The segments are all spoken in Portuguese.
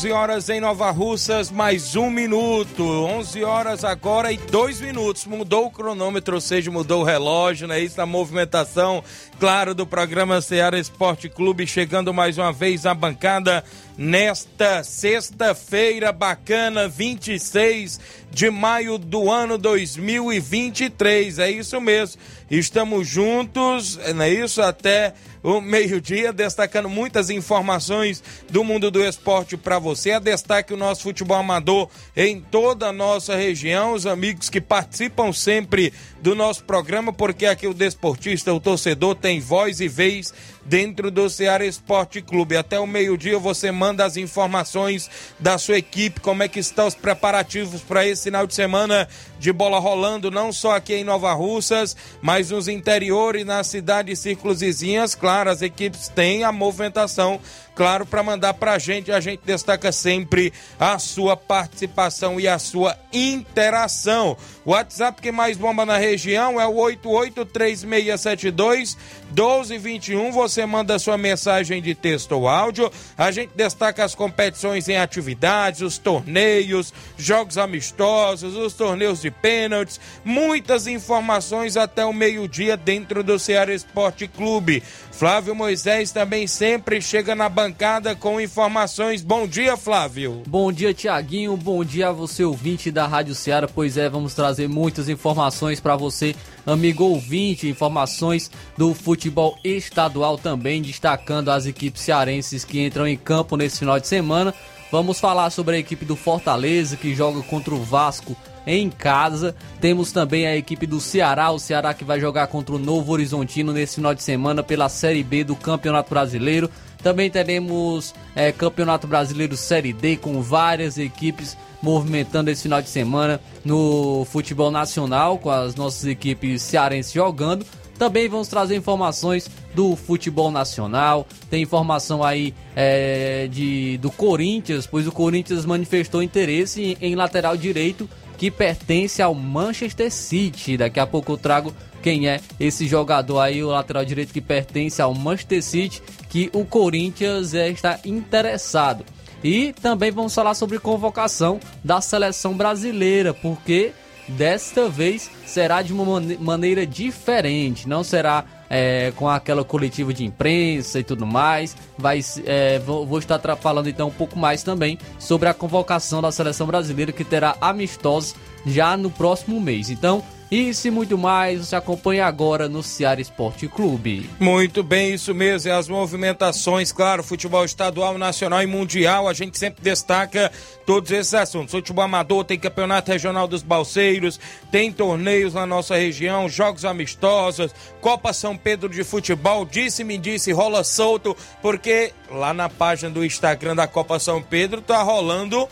11 horas em Nova Russas, mais um minuto. 11 horas agora e dois minutos. Mudou o cronômetro, ou seja, mudou o relógio, né? Isso a movimentação, claro, do programa Ceará Esporte Clube, chegando mais uma vez à bancada nesta sexta-feira bacana, 26 de maio do ano 2023. É isso mesmo. Estamos juntos, não é isso? Até o meio-dia, destacando muitas informações do mundo do esporte para você. A destaque o nosso futebol amador em toda a nossa região, os amigos que participam sempre do nosso programa, porque aqui o desportista, o torcedor, tem voz e vez dentro do Ceará Esporte Clube. Até o meio-dia você manda as informações da sua equipe, como é que estão os preparativos para esse final de semana de bola rolando, não só aqui em Nova Russas, mas nos interiores nas cidades círculos vizinhas. Claro, as equipes têm a movimentação claro, para mandar para a gente. A gente destaca sempre a sua participação e a sua interação. O WhatsApp que mais bomba na região é o 883672 1221. Você manda sua mensagem de texto ou áudio. A gente destaca as competições em atividades, os torneios, jogos amistosos, os torneios de pênaltis, muitas informações até o meio-dia dentro do Ceará Esporte Clube. Flávio Moisés também sempre chega na bancada com informações. Bom dia, Flávio. Bom dia, Tiaguinho. Bom dia a você, ouvinte da Rádio Ceará. Pois é, vamos trazer muitas informações para você, amigo ouvinte. Informações do futebol estadual também, destacando as equipes cearenses que entram em campo nesse final de semana. Vamos falar sobre a equipe do Fortaleza que joga contra o Vasco em casa. Temos também a equipe do Ceará, o Ceará que vai jogar contra o Novo Horizontino nesse final de semana pela Série B do Campeonato Brasileiro. Também teremos é, Campeonato Brasileiro Série D com várias equipes movimentando esse final de semana no futebol nacional, com as nossas equipes cearenses jogando. Também vamos trazer informações do futebol nacional. Tem informação aí é, de, do Corinthians, pois o Corinthians manifestou interesse em, em lateral direito que pertence ao Manchester City. Daqui a pouco eu trago quem é esse jogador aí, o lateral direito que pertence ao Manchester City, que o Corinthians é, está interessado. E também vamos falar sobre convocação da seleção brasileira, porque desta vez será de uma maneira diferente, não será é, com aquela coletiva de imprensa e tudo mais. Vai, é, vou, vou, estar falando então um pouco mais também sobre a convocação da seleção brasileira que terá amistosos já no próximo mês. Então, isso e muito mais você acompanha agora no Ceará Esporte Clube. Muito bem, isso mesmo. E as movimentações, claro, futebol estadual, nacional e mundial, a gente sempre destaca todos esses assuntos. Futebol amador, tem campeonato regional dos balseiros, tem torneios na nossa região, jogos amistosos, Copa São Pedro de Futebol, disse-me disse, rola solto, porque lá na página do Instagram da Copa São Pedro tá rolando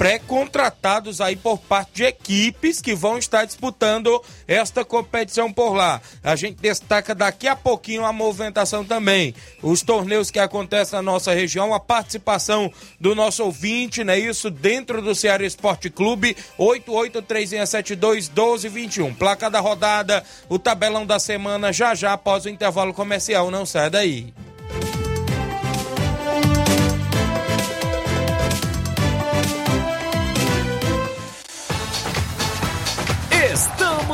pré-contratados aí por parte de equipes que vão estar disputando esta competição por lá. A gente destaca daqui a pouquinho a movimentação também. Os torneios que acontecem na nossa região, a participação do nosso ouvinte, né? Isso dentro do Ceará Esporte Clube, 8836721221. Placa da rodada, o tabelão da semana já já após o intervalo comercial. Não sai daí.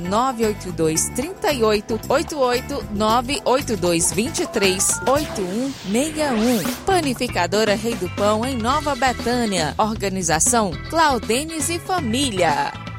982 38 88 982 23 8161. Panificadora Rei do Pão, em Nova Betânia. Organização Claudenes e Família.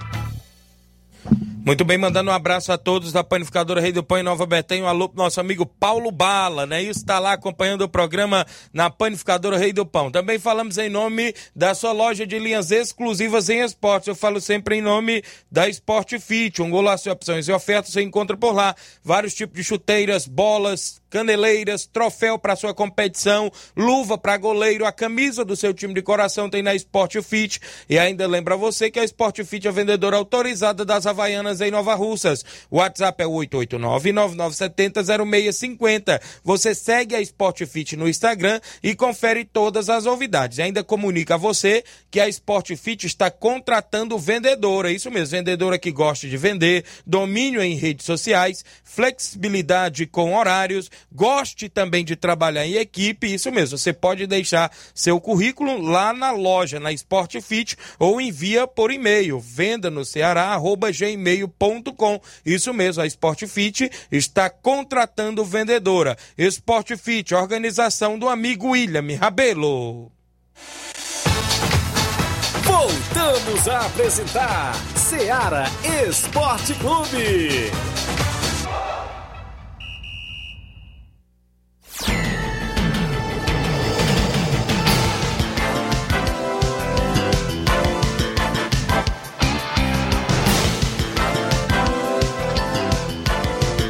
Muito bem, mandando um abraço a todos da Panificadora Rei do Pão em Nova Betânia, um alô pro nosso amigo Paulo Bala, né? Isso está lá acompanhando o programa na Panificadora Rei do Pão. Também falamos em nome da sua loja de linhas exclusivas em esportes. Eu falo sempre em nome da Sport Fit, um golaço de opções e ofertas você encontra por lá. Vários tipos de chuteiras, bolas, caneleiras, troféu para sua competição, luva para goleiro, a camisa do seu time de coração tem na Sport Fit. E ainda lembra você que a Sport Fit é vendedora autorizada das Havaianas em Nova Russas. O WhatsApp é 889-9970-0650. Você segue a Sport Fit no Instagram e confere todas as novidades. E ainda comunica a você que a Sport Fit está contratando vendedora. Isso mesmo, vendedora que gosta de vender, domínio em redes sociais, flexibilidade com horários, goste também de trabalhar em equipe, isso mesmo, você pode deixar seu currículo lá na loja, na Sport Fit, ou envia por e-mail, venda no Ceará, gmail.com. Isso mesmo, a Sport Fit está contratando vendedora. Sport Fit, organização do amigo William Rabelo. Voltamos a apresentar Seara Esporte Clube.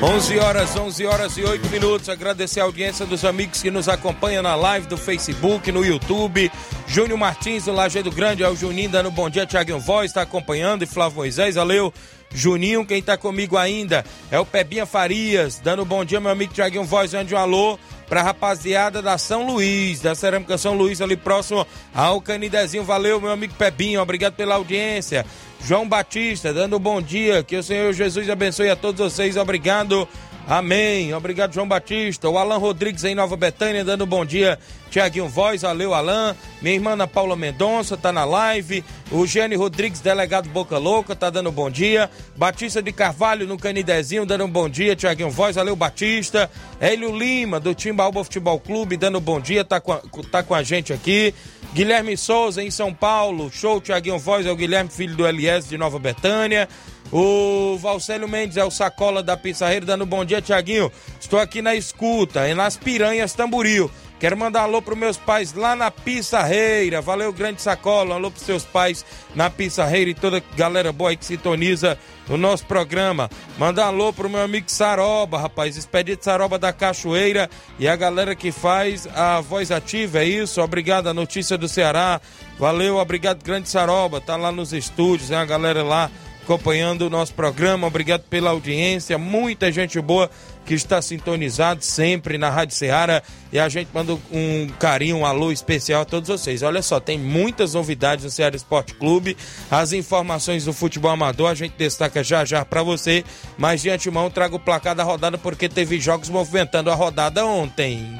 11 horas, 11 horas e 8 minutos. Agradecer a audiência dos amigos que nos acompanham na live do Facebook, no YouTube. Júnior Martins, do Lajeado Grande, é o Juninho dando bom dia. Tiaguinho Voz está acompanhando e Flávio Moisés, valeu. Juninho, quem está comigo ainda é o Pebinha Farias, dando bom dia, meu amigo Tiaguinho Voz, ande um alô pra rapaziada da São Luís, da Cerâmica São Luís, ali próximo ao Canidezinho. Valeu, meu amigo Pebinho, obrigado pela audiência. João Batista, dando um bom dia. Que o Senhor Jesus abençoe a todos vocês. Obrigado. Amém. Obrigado, João Batista. O Alan Rodrigues em Nova Betânia, dando bom dia. Tiaguinho Voz, valeu, Alan. Minha irmã Ana Paula Mendonça tá na live. O Gênio Rodrigues, delegado Boca Louca, tá dando bom dia. Batista de Carvalho no Canidezinho, dando bom dia. Tiaguinho Voz, valeu, Batista. Hélio Lima, do Timbaúba Futebol Clube, dando bom dia, tá com a, tá com a gente aqui. Guilherme Souza em São Paulo, show Tiaguinho Voz, é o Guilherme, filho do Elias de Nova Betânia. O Valcélio Mendes é o sacola da Pissarreira, dando bom dia, Tiaguinho. Estou aqui na escuta, é nas Piranhas Tamburil. Quero mandar alô pros meus pais lá na Pissarreira. Valeu, grande sacola. Alô pros seus pais na Pissarreira e toda a galera boa aí que sintoniza o nosso programa. Mandar alô pro meu amigo Saroba, rapaz. Expedito Saroba da Cachoeira e a galera que faz a voz ativa, é isso? Obrigado, a notícia do Ceará. Valeu, obrigado, grande Saroba. Tá lá nos estúdios, é a galera lá acompanhando o nosso programa. Obrigado pela audiência. Muita gente boa que está sintonizado sempre na Rádio Ceará e a gente manda um carinho, um alô especial a todos vocês. Olha só, tem muitas novidades no Ceará Esporte Clube, as informações do futebol amador a gente destaca já já para você, mas de antemão trago o placar da rodada porque teve jogos movimentando a rodada ontem.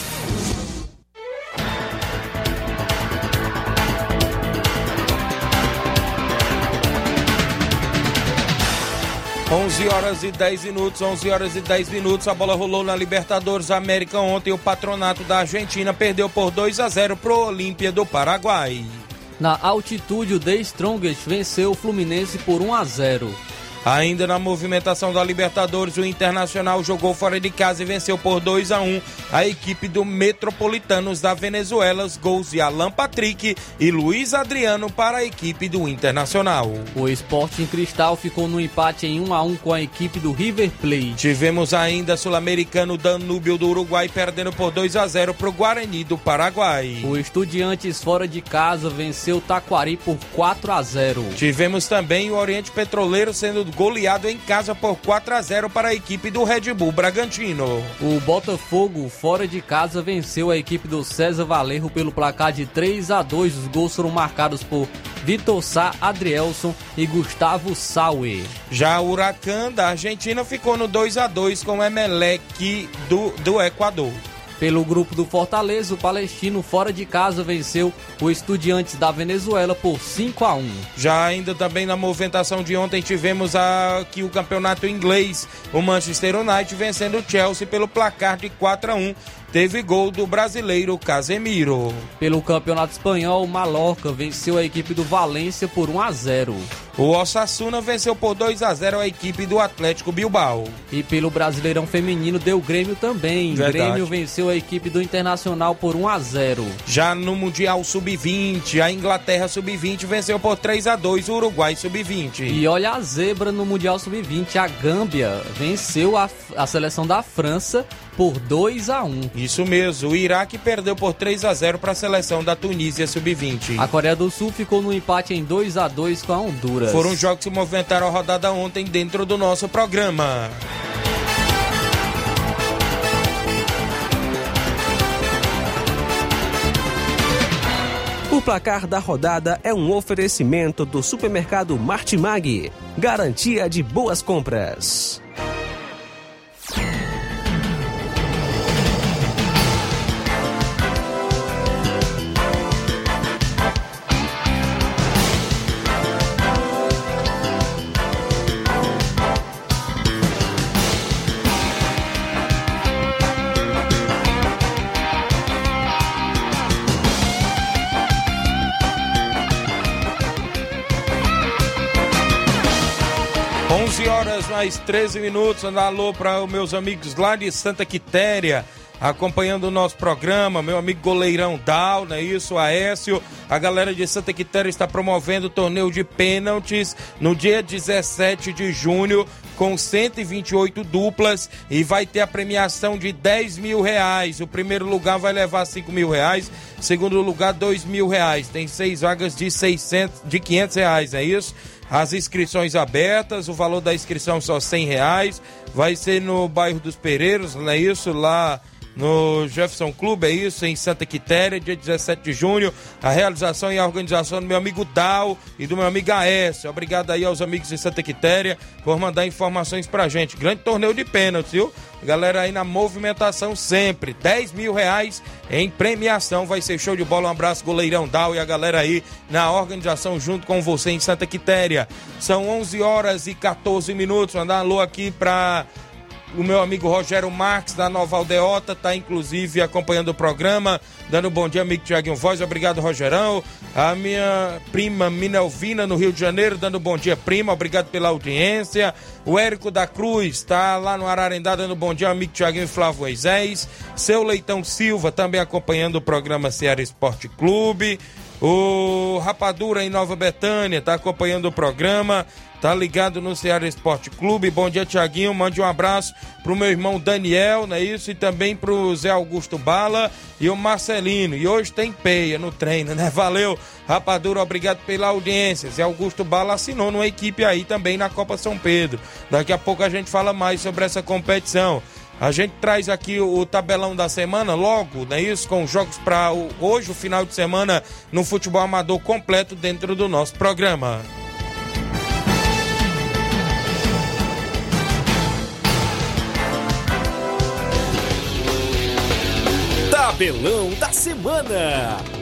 11 horas e 10 minutos, 11 horas e 10 minutos. A bola rolou na Libertadores América ontem. O patronato da Argentina perdeu por 2 a 0 pro Olímpia do Paraguai. Na altitude, o The Strongest venceu o Fluminense por 1 a 0. Ainda na movimentação da Libertadores, o Internacional jogou fora de casa e venceu por 2 a 1 a equipe do Metropolitanos da Venezuela, os gols de Alan Patrick e Luiz Adriano para a equipe do Internacional. O Sporting Cristal ficou no empate em 1 a 1 com a equipe do River Plate. Tivemos ainda sul-americano Danúbio do Uruguai perdendo por 2 a 0 para o Guarani do Paraguai. O Estudiantes fora de casa venceu o Taquari por 4 a 0. Tivemos também o Oriente Petroleiro sendo goleado em casa por 4 a 0 para a equipe do Red Bull Bragantino. O Botafogo fora de casa venceu a equipe do César Valerro pelo placar de 3 a 2. Os gols foram marcados por Vitor Sá, Adrielson e Gustavo Sauer. Já o Huracan da Argentina ficou no 2 a 2 com o Emelec do, do Equador. Pelo grupo do Fortaleza, o Palestino fora de casa venceu o Estudiantes da Venezuela por 5 a 1. Já ainda também na movimentação de ontem tivemos aqui o campeonato inglês, o Manchester United vencendo o Chelsea pelo placar de 4 a 1 teve gol do brasileiro Casemiro. Pelo Campeonato Espanhol, o Mallorca venceu a equipe do Valência por 1 a 0. O Osasuna venceu por 2 a 0 a equipe do Atlético Bilbao. E pelo Brasileirão Feminino deu Grêmio também. Verdade. Grêmio venceu a equipe do Internacional por 1 a 0. Já no Mundial Sub-20, a Inglaterra Sub-20 venceu por 3 a 2 o Uruguai Sub-20. E olha a zebra no Mundial Sub-20, a Gâmbia venceu a, a seleção da França por 2 a 1. Isso mesmo, o Iraque perdeu por 3 a 0 para a seleção da Tunísia Sub-20. A Coreia do Sul ficou no empate em 2 a 2 com a Honduras. Foram jogos que se movimentaram a rodada ontem dentro do nosso programa. O placar da rodada é um oferecimento do supermercado Martimag. Garantia de boas compras. Mais 13 minutos. Um alô para os meus amigos lá de Santa Quitéria, acompanhando o nosso programa. Meu amigo goleirão Dal, não é isso? Aécio. A galera de Santa Quitéria está promovendo o torneio de pênaltis no dia 17 de junho com 128 duplas e vai ter a premiação de 10 mil reais. O primeiro lugar vai levar 5 mil reais, segundo lugar 2 mil reais. Tem seis vagas de 600, de 500 reais, é isso? As inscrições abertas, o valor da inscrição só 100 reais. Vai ser no bairro dos Pereiros, não é isso? Lá no Jefferson Clube, é isso, em Santa Quitéria, dia 17 de junho. A realização e a organização do meu amigo Dal e do meu amigo Aécio. Obrigado aí aos amigos de Santa Quitéria por mandar informações pra gente. Grande torneio de pênaltis, viu? Galera aí na movimentação sempre. 10 mil reais em premiação. Vai ser show de bola. Um abraço, goleirão Dal e a galera aí na organização junto com você em Santa Quitéria. São 11 horas e 14 minutos. Mandar um alô aqui pra o meu amigo Rogério Marques, da Nova Aldeota, está inclusive acompanhando o programa, dando um bom dia, amigo Tiaguinho Voz. Obrigado, Rogerão. A minha prima Minelvina, no Rio de Janeiro, dando um bom dia, prima. Obrigado pela audiência. O Érico da Cruz está lá no Ararendá, dando um bom dia, amigo Tiaguinho Flávio Moisés. Seu Leitão Silva, também acompanhando o programa Ceará Esporte Clube. O Rapadura em Nova Betânia está acompanhando o programa. Tá ligado no Ceará Esporte Clube. Bom dia, Tiaguinho. Mande um abraço pro meu irmão Daniel, não é isso? E também pro Zé Augusto Bala e o Marcelino. E hoje tem peia no treino, né? Valeu, Rapadura. Obrigado pela audiência. Zé Augusto Bala assinou numa equipe aí também na Copa São Pedro. Daqui a pouco a gente fala mais sobre essa competição. A gente traz aqui o, tabelão da semana logo, não é isso? Com jogos para hoje, o final de semana, no futebol amador completo dentro do nosso programa. Tabelão da Semana.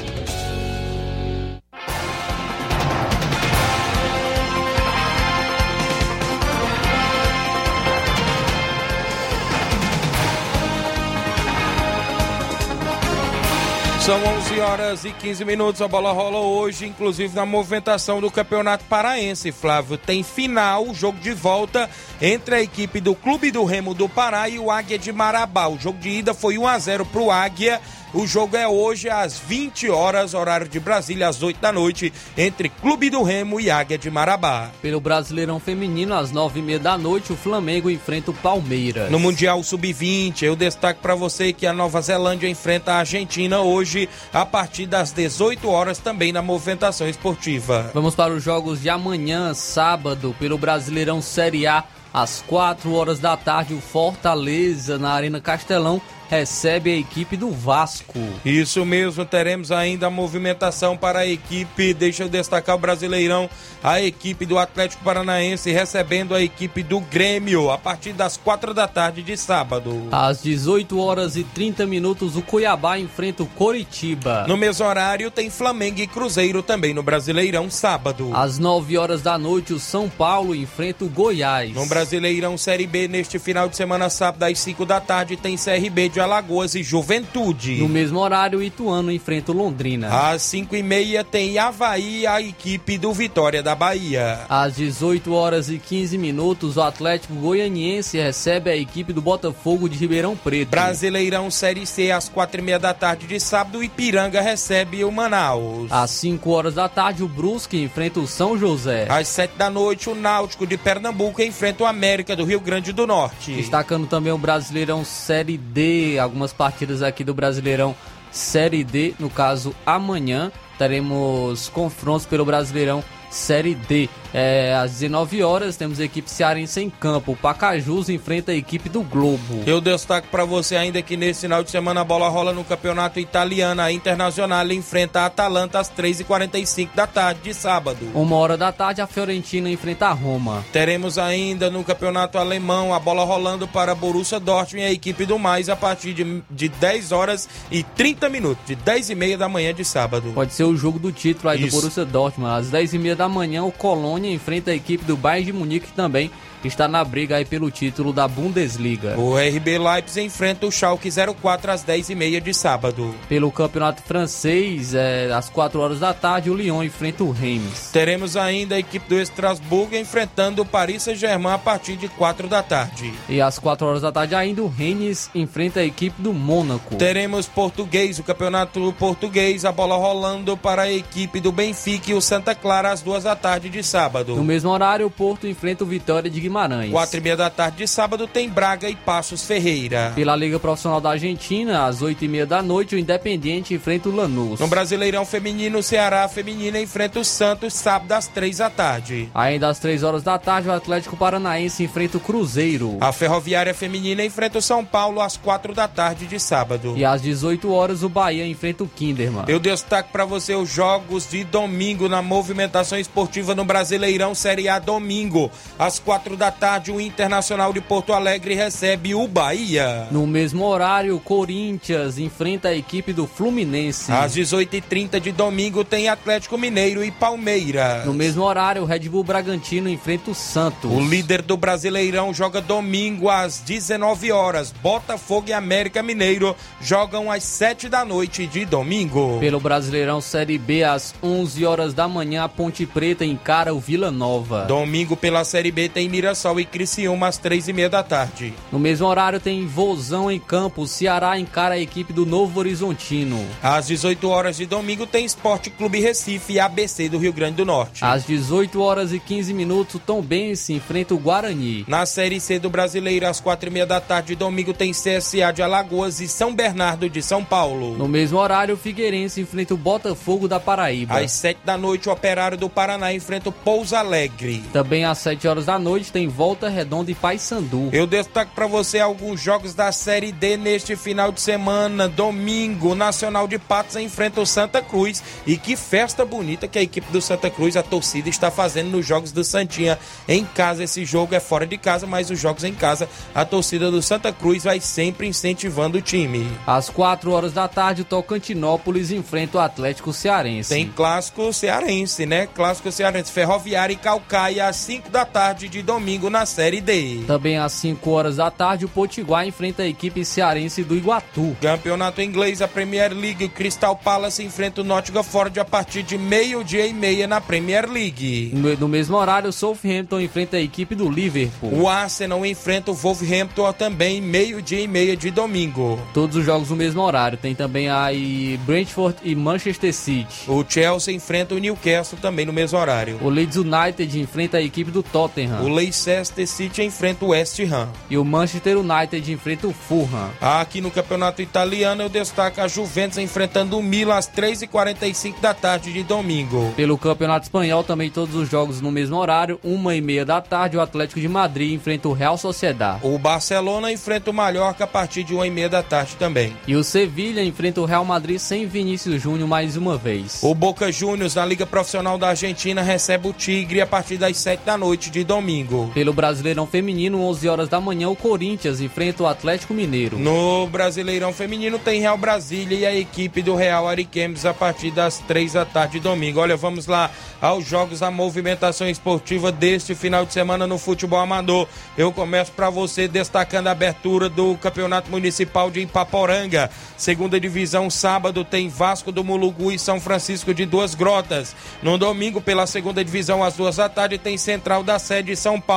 São 11 horas e 15 minutos. A bola rola hoje, inclusive na movimentação do Campeonato Paraense. Flávio, tem final, jogo de volta entre a equipe do Clube do Remo do Pará e o Águia de Marabá. O jogo de ida foi 1 a 0 para o Águia o jogo é hoje às 20 horas, horário de Brasília, às 8 da noite, entre Clube do Remo e Águia de Marabá. Pelo Brasileirão Feminino, às 9h30 da noite, o Flamengo enfrenta o Palmeiras. No Mundial Sub-20, eu destaco para você que a Nova Zelândia enfrenta a Argentina hoje, a partir das 18 horas, também na movimentação esportiva. Vamos para os jogos de amanhã, sábado, pelo Brasileirão Série A, às 4 horas da tarde, o Fortaleza, na Arena Castelão, recebe a equipe do Vasco. Isso mesmo, teremos ainda a movimentação para a equipe, deixa eu destacar o Brasileirão, a equipe do Atlético Paranaense recebendo a equipe do Grêmio a partir das quatro da tarde de sábado. Às 18 horas e 30 minutos, o Cuiabá enfrenta o Coritiba. No mesmo horário, tem Flamengo e Cruzeiro também no Brasileirão, sábado. Às 9 horas da noite, o São Paulo enfrenta o Goiás. No Brasileirão Série B, neste final de semana, sábado, às 5 da tarde, tem CRB de de Alagoas e Juventude. No mesmo horário, o Ituano enfrenta o Londrina. Às 5 e meia tem Havaí, a equipe do Vitória da Bahia. Às 18 horas e 15 minutos, o Atlético Goianiense recebe a equipe do Botafogo de Ribeirão Preto. Brasileirão Série C, às 4 e meia da tarde de sábado, Ipiranga recebe o Manaus. Às 5 horas da tarde, o Brusque enfrenta o São José. Às 7 da noite, o Náutico de Pernambuco enfrenta o América do Rio Grande do Norte. Destacando também o Brasileirão Série D, algumas partidas aqui do Brasileirão Série D. No caso, amanhã teremos confrontos pelo Brasileirão Série D. É, às 19 horas temos a equipe cearense em campo. O Pacajus enfrenta a equipe do Globo. Eu destaco para você ainda que nesse final de semana a bola rola no campeonato italiano. A Internacional enfrenta a Atalanta às 3h45 da tarde de sábado. Uma hora da tarde a Fiorentina enfrenta a Roma. Teremos ainda no campeonato alemão a bola rolando para Borussia Dortmund e a equipe do Mais a partir de, de 10 horas e 30 minutos, de 10 e meia da manhã de sábado. Pode ser o jogo do título aí Isso. do Borussia Dortmund. Às 10 e meia da manhã o Colônia enfrenta a equipe do Bayern de Munique também está na briga aí pelo título da Bundesliga. O RB Leipzig enfrenta o Schalke 04 às 10h30 de sábado. Pelo campeonato francês, é, às 4 horas da tarde, o Lyon enfrenta o Reims. Teremos ainda a equipe do Estrasburgo enfrentando o Paris Saint-Germain a partir de 4 da tarde. E às 4 horas da tarde ainda, o Rennes enfrenta a equipe do Mônaco. Teremos português, o campeonato português, a bola rolando para a equipe do Benfica e o Santa Clara às 2 da tarde de sábado. No mesmo horário, o Porto enfrenta o Vitória de Guimarães. Quatro e meia da tarde de sábado tem Braga e Passos Ferreira. Pela Liga Profissional da Argentina, às oito e meia da noite, o Independiente enfrenta o Lanús. No Brasileirão Feminino, o Ceará Feminina enfrenta o Santos sábado às três da tarde. Ainda às três horas da tarde, o Atlético Paranaense enfrenta o Cruzeiro. A Ferroviária Feminina enfrenta o São Paulo às quatro da tarde de sábado. E às 18 horas, o Bahia enfrenta o Kinderman. Eu destaco para você os jogos de domingo na movimentação esportiva no Brasileirão Série A domingo, às quatro da tarde, o Internacional de Porto Alegre recebe o Bahia. No mesmo horário, o Corinthians enfrenta a equipe do Fluminense. Às 18h30 de domingo, tem Atlético Mineiro e Palmeiras. No mesmo horário, o Red Bull Bragantino enfrenta o Santos. O líder do Brasileirão joga domingo às 19 horas. Botafogo e América Mineiro jogam às 7 da noite de domingo. Pelo Brasileirão Série B, às 11 horas da manhã, a Ponte Preta encara o Vila Nova. Domingo pela Série B tem Mirassol Mirassol e Criciúma às três e meia da tarde. No mesmo horário tem Vozão em campo. Ceará encara a equipe do Novo Horizontino. Às 18 horas de domingo tem Esporte Clube Recife e ABC do Rio Grande do Norte. Às 18 horas e 15 minutos, o Tom Bense enfrenta o Guarani. Na Série C do Brasileiro, às quatro e meia da tarde de domingo tem CSA de Alagoas e São Bernardo de São Paulo. No mesmo horário, o Figueirense enfrenta o Botafogo da Paraíba. Às sete da noite, o Operário do Paraná enfrenta o Pouso Alegre. Também às sete horas da noite tem Volta Redonda e Paysandu. Eu destaco para você alguns jogos da Série D neste final de semana. Domingo, Nacional de Patos enfrenta o Santa Cruz. E que festa bonita que a equipe do Santa Cruz, a torcida, está fazendo nos jogos do Santinha. Em casa, esse jogo é fora de casa, mas os jogos em casa, a torcida do Santa Cruz vai sempre incentivando o time. Às 4 horas da tarde, o Tocantinópolis enfrenta o Atlético Cearense. Tem clássico cearense, né? Clássico cearense. Ferroviária e Calcaia às 5 da tarde de domingo na Série D. Também às 5 horas da tarde, o Potiguar enfrenta a equipe cearense do Iguatu. Campeonato inglês, a Premier League, o Crystal Palace enfrenta o Nottingham Forest a partir de meio-dia e meia na Premier League. No, mesmo horário, o Southampton enfrenta a equipe do Liverpool. O Arsenal enfrenta o Wolverhampton também meio-dia e meia de domingo. Todos os jogos no mesmo horário. Tem também aí Brentford e Manchester City. O Chelsea enfrenta o Newcastle também no mesmo horário. O Leeds United enfrenta a equipe do Tottenham. O Leicester City enfrenta o West Ham. E o Manchester United enfrenta o Fulham. Aqui no Campeonato Italiano eu destaco a Juventus enfrentando o Milan às 3h45 da tarde de domingo. Pelo Campeonato Espanhol também todos os jogos no mesmo horário, uma e meia da tarde, o Atlético de Madrid enfrenta o Real Sociedad. O Barcelona enfrenta o Mallorca a partir de uma e meia da tarde também. E o Sevilha enfrenta o Real Madrid sem Vinícius Júnior mais uma vez. O Boca Juniors na Liga Profissional da Argentina recebe o Tigre a partir das 7 da noite de domingo. Pelo Brasileirão Feminino, 11 horas da manhã, o Corinthians enfrenta o Atlético Mineiro. No Brasileirão Feminino tem Real Brasília e a equipe do Real Ariquemes a partir das 3 da tarde de domingo. Olha, vamos lá aos jogos, a movimentação esportiva deste final de semana no futebol amador. Eu começo para você destacando a abertura do Campeonato Municipal de Ipaporanga. Segunda divisão, sábado, tem Vasco do Mulugu e São Francisco de Duas Grotas. No domingo, pela segunda divisão, às duas da tarde, tem Central da Sede São Paulo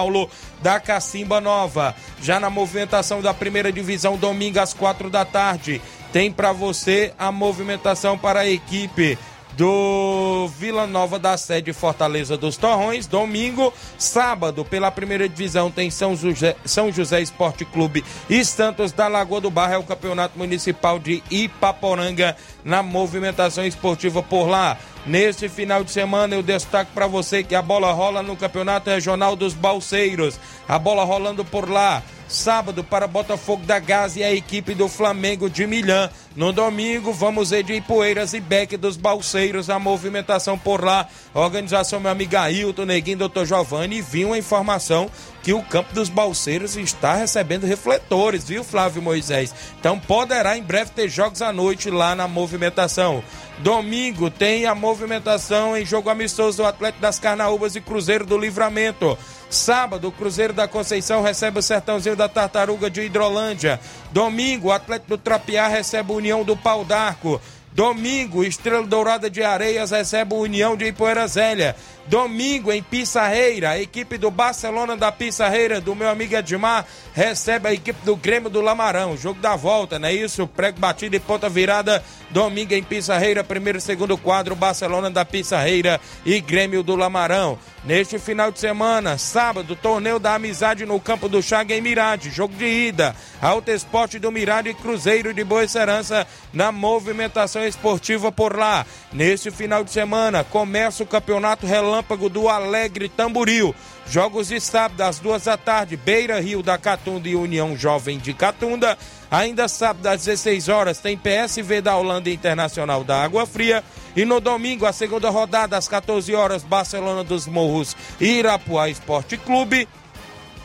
da Cacimba Nova. Já na movimentação da primeira divisão, domingo às quatro da tarde, tem para você a movimentação para a equipe do Vila Nova da sede Fortaleza dos Torrões. Domingo, sábado, pela primeira divisão, tem São José, São José Esporte Clube e Santos da Lagoa do Barro. É o Campeonato Municipal de Ipaporanga na movimentação esportiva por lá. Neste final de semana eu destaco para você que a bola rola no Campeonato Regional dos Balseiros. A bola rolando por lá. Sábado para Botafogo da Gás e a equipe do Flamengo de Milhã. No domingo, vamos ver de Ipueiras e Beck dos Balseiros, a movimentação por lá. Organização meu amigo Ailton, Neguinho, Doutor Giovanni. E vi uma informação que o campo dos Balseiros está recebendo refletores, viu, Flávio Moisés? Então poderá em breve ter jogos à noite lá na movimentação. Domingo tem a movimentação em jogo amistoso Atlético das Carnaúbas e Cruzeiro do Livramento. Sábado, o Cruzeiro da Conceição recebe o Sertãozinho da Tartaruga de Hidrolândia. Domingo, o Atlético do Trapiá recebe a União do Pau d'Arco. Domingo, Estrela Dourada de Areias recebe a União de Ipoeira Zélia. Domingo, em Pissarreira, a equipe do Barcelona da Pissarreira, do meu amigo Edmar, recebe a equipe do Grêmio do Lamarão. Jogo da volta, não é isso? Prego batido e ponta virada. Domingo em Pissarreira, primeiro e segundo quadro, Barcelona da Pissarreira e Grêmio do Lamarão. Neste final de semana, sábado, torneio da amizade no campo do Chaga em Mirade. Jogo de ida. Alto Esporte do Mirade e Cruzeiro de Boa Serança na movimentação esportiva por lá. Neste final de semana, começa o campeonato relâmpago do Alegre Tamboril. Jogos de sábado às duas da tarde, Beira Rio da Catunda e União Jovem de Catunda. Ainda sábado às 16 horas tem PSV da Holanda Internacional da Água Fria. E no domingo, a segunda rodada, às 14 horas, Barcelona dos Morros e Irapuá Esporte Clube.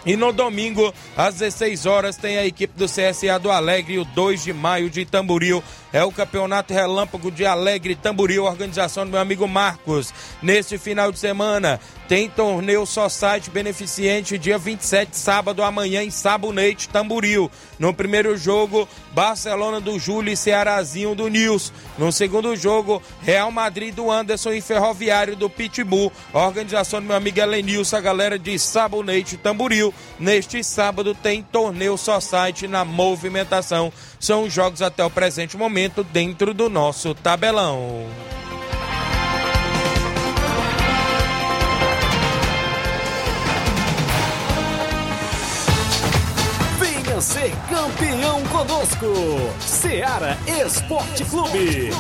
E no domingo, às 16 horas, tem a equipe do CSA do Alegre, o 2 de maio de Tamboril. É o Campeonato Relâmpago de Alegre Tamboril, organização do meu amigo Marcos. Neste final de semana, tem torneio Society Beneficente, dia 27, sábado, amanhã, em Sabonete, Tamboril. No primeiro jogo, Barcelona do Júlio e Cearazinho do Nils. No segundo jogo, Real Madrid do Anderson e Ferroviário do Pitbull. Organização do meu amigo Elenilson, a galera de Sabonete, Tamboril. Neste sábado tem torneio Society na movimentação. São os jogos até o presente momento dentro do nosso tabelão. Venha ser campeão conosco, Seara Esporte Clube.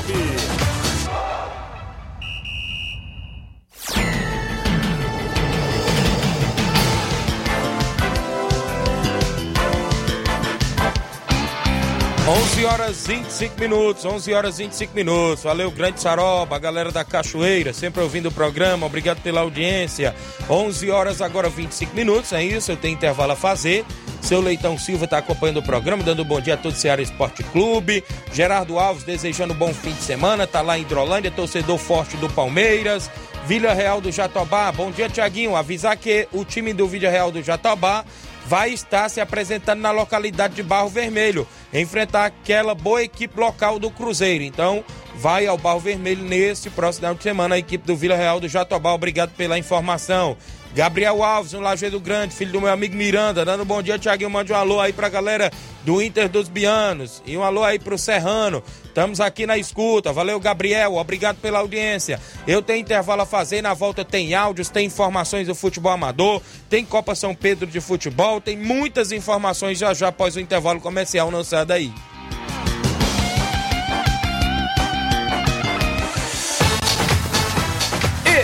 11 horas 25 minutos, 11 horas 25 minutos. Valeu, Grande Saroba, a galera da Cachoeira, sempre ouvindo o programa. Obrigado pela audiência. 11 horas agora 25 minutos, é isso. Eu tenho intervalo a fazer. Seu Leitão Silva está acompanhando o programa, dando um bom dia a todo o Ceará Esporte Clube. Gerardo Alves desejando um bom fim de semana, tá lá em Hidrolândia, torcedor forte do Palmeiras. Vila Real do Jatobá. Bom dia, Tiaguinho. Avisar que o time do Vila Real do Jatobá vai estar se apresentando na localidade de Barro Vermelho, enfrentar aquela boa equipe local do Cruzeiro. Então, vai ao Barro Vermelho nesse próximo final de semana a equipe do Vila Real do Jatobá. Obrigado pela informação. Gabriel Alves, um Lajeado Grande, filho do meu amigo Miranda, dando um bom dia, Tiaguinho. Mande um alô aí pra galera do Inter dos Bianos. E um alô aí pro Serrano. Estamos aqui na escuta. Valeu, Gabriel. Obrigado pela audiência. Eu tenho intervalo a fazer. Na volta tem áudios, tem informações do futebol amador, tem Copa São Pedro de futebol, tem muitas informações já já após o intervalo comercial. Não sai daí.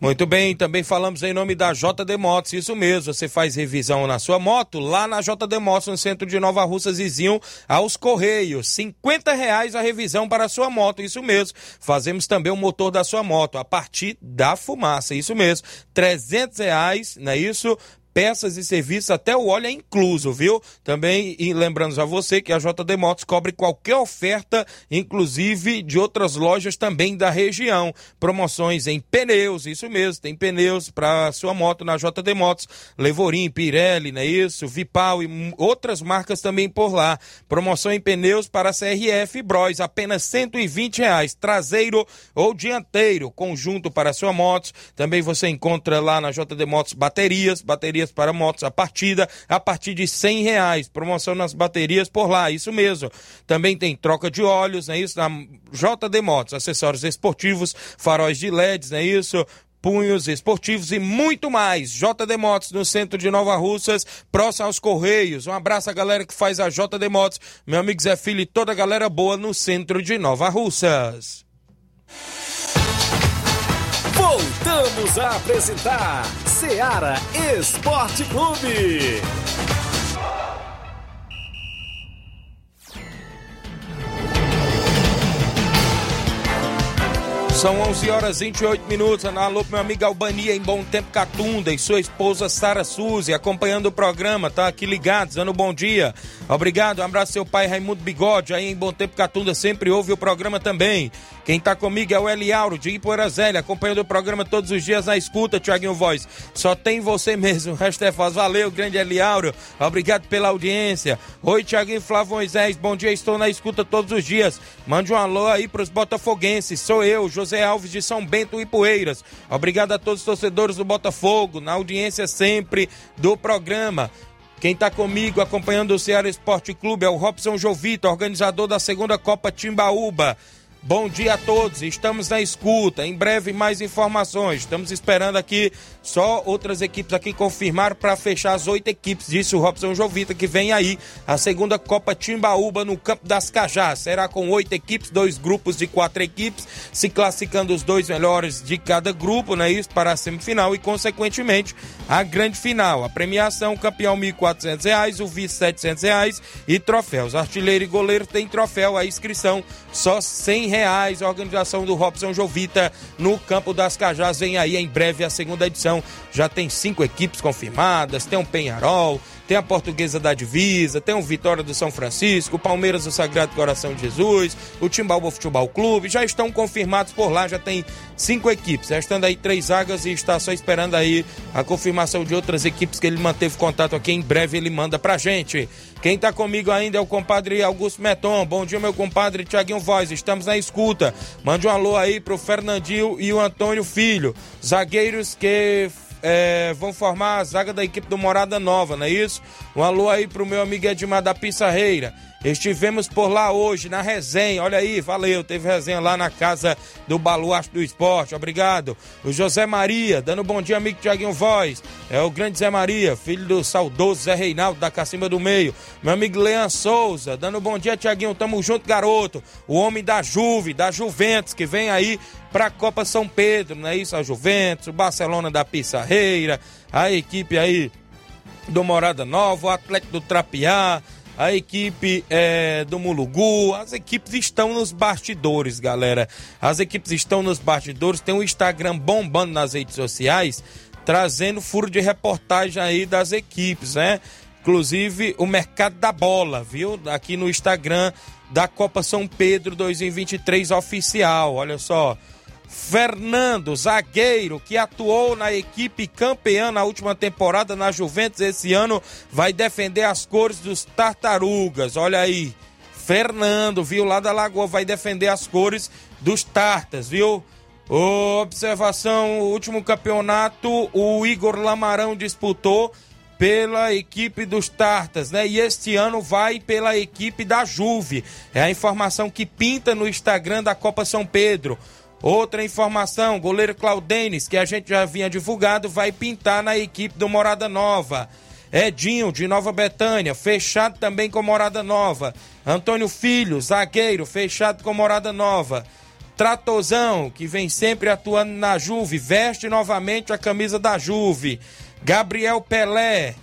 Muito bem, também falamos em nome da JD Motos, isso mesmo, você faz revisão na sua moto, lá na JD Motos, no centro de Nova Russas, vizinho aos Correios, 50 reais a revisão para a sua moto, isso mesmo, fazemos também o motor da sua moto, a partir da fumaça, isso mesmo, 300 reais, não é isso? Peças e serviços, até o óleo é incluso, viu? Também, lembrando a você que a JD Motos cobre qualquer oferta, inclusive de outras lojas também da região. Promoções em pneus, isso mesmo, tem pneus para sua moto na JD Motos, Levorim, Pirelli, não é isso? Vipal e outras marcas também por lá. Promoção em pneus para CRF e Bros, apenas 120 reais, traseiro ou dianteiro, conjunto para sua moto. Também você encontra lá na JD Motos baterias, baterias para motos a partida a partir de cem reais. Promoção nas baterias por lá, isso mesmo. Também tem troca de óleos, não é isso? Na JD Motos, acessórios esportivos, faróis de LEDs, não é isso? punhos esportivos e muito mais. JD Motos no centro de Nova Russas, próximo aos Correios. Um abraço à galera que faz a JD Motos, meu amigo Zé Filho e toda a galera boa no centro de Nova Russas. Voltamos a apresentar Seara Esporte Clube. São 11 horas e 28 minutos. Alô, meu amigo Albania em Bom Tempo Catunda e sua esposa Sara Suzy acompanhando o programa, tá aqui ligados, dando bom dia. Obrigado, um abraço seu pai Raimundo Bigode aí em Bom Tempo Catunda, sempre ouve o programa também. Quem tá comigo é o Eliauro de Ipoeirazélia, acompanhando o programa todos os dias na escuta, Tiaguinho Voz. Só tem você mesmo, o resto é fácil. Valeu, grande Eliauro, obrigado pela audiência. Oi, Tiaguinho Flávio Moisés, bom dia, estou na escuta todos os dias. Mande um alô aí pros botafoguenses, sou eu, José Alves de São Bento e Poeiras. Obrigado a todos os torcedores do Botafogo, na audiência sempre do programa. Quem está comigo acompanhando o Ceará Esporte Clube é o Robson Jovito, organizador da segunda Copa Timbaúba. Bom dia a todos, estamos na escuta. Em breve mais informações. Estamos esperando aqui só outras equipes aqui confirmar para fechar as oito equipes, disse o Robson Jovita, que vem aí a segunda Copa Timbaúba no Campo das Cajás. Será com oito equipes, dois grupos de quatro equipes, se classificando os dois melhores de cada grupo, né? Isso para a semifinal e, consequentemente, a grande final. A premiação, campeão R$ 1.400, o vice R$ 700 e troféus. Artilheiro e goleiro tem troféu, a inscrição só 100 reais. A organização do Robson Jovita no Campo das Cajás vem aí em breve a segunda edição. Já tem cinco equipes confirmadas, tem um Penharol, tem a Portuguesa da Divisa, tem o Vitória do São Francisco, o Palmeiras do Sagrado Coração de Jesus, o Timbalbo Futebol Clube, já estão confirmados por lá, já tem cinco equipes, restando aí três vagas e está só esperando aí a confirmação de outras equipes que ele manteve contato aqui, em breve ele manda pra gente. Quem está comigo ainda é o compadre Augusto Meton. Bom dia, meu compadre Tiaguinho Voz. Estamos na escuta. Mande um alô aí pro Fernandinho e o Antônio Filho, zagueiros que é, vão formar a zaga da equipe do Morada Nova, não é isso? Um alô aí pro meu amigo Edmar da Pissarreira. Estivemos por lá hoje na resenha. Olha aí, valeu. Teve resenha lá na casa do Baluarte do Esporte. Obrigado. O José Maria, dando bom dia, amigo Tiaguinho Voz. É o grande Zé Maria, filho do saudoso Zé Reinaldo da Cacimba do Meio. Meu amigo Leão Souza, dando bom dia, Tiaguinho. Tamo junto, garoto. O homem da Juve, da Juventus, que vem aí pra Copa São Pedro, não é isso? A Juventus, o Barcelona da Pissarreira, a equipe aí do Morada Nova, o Atlético do Trapiá a equipe é, do Mulugu, as equipes estão nos bastidores, galera. As equipes estão nos bastidores, tem o um Instagram bombando nas redes sociais, trazendo furo de reportagem aí das equipes, né? Inclusive o mercado da bola, viu? Aqui no Instagram da Copa São Pedro 2023 oficial, olha só. Fernando, zagueiro, que atuou na equipe campeã na última temporada na Juventus esse ano, vai defender as cores dos Tartarugas. Olha aí. Fernando, viu, lá da Lagoa, vai defender as cores dos Tartas, viu? Observação, o último campeonato, o Igor Lamarão disputou pela equipe dos Tartas, né? E este ano vai pela equipe da Juve. É a informação que pinta no Instagram da Copa São Pedro. Outra informação, goleiro Claudenes, que a gente já havia divulgado, vai pintar na equipe do Morada Nova. Edinho, de Nova Betânia, fechado também com Morada Nova. Antônio Filho, zagueiro, fechado com Morada Nova. Tratozão, que vem sempre atuando na Juve, veste novamente a camisa da Juve. Gabriel Pelé,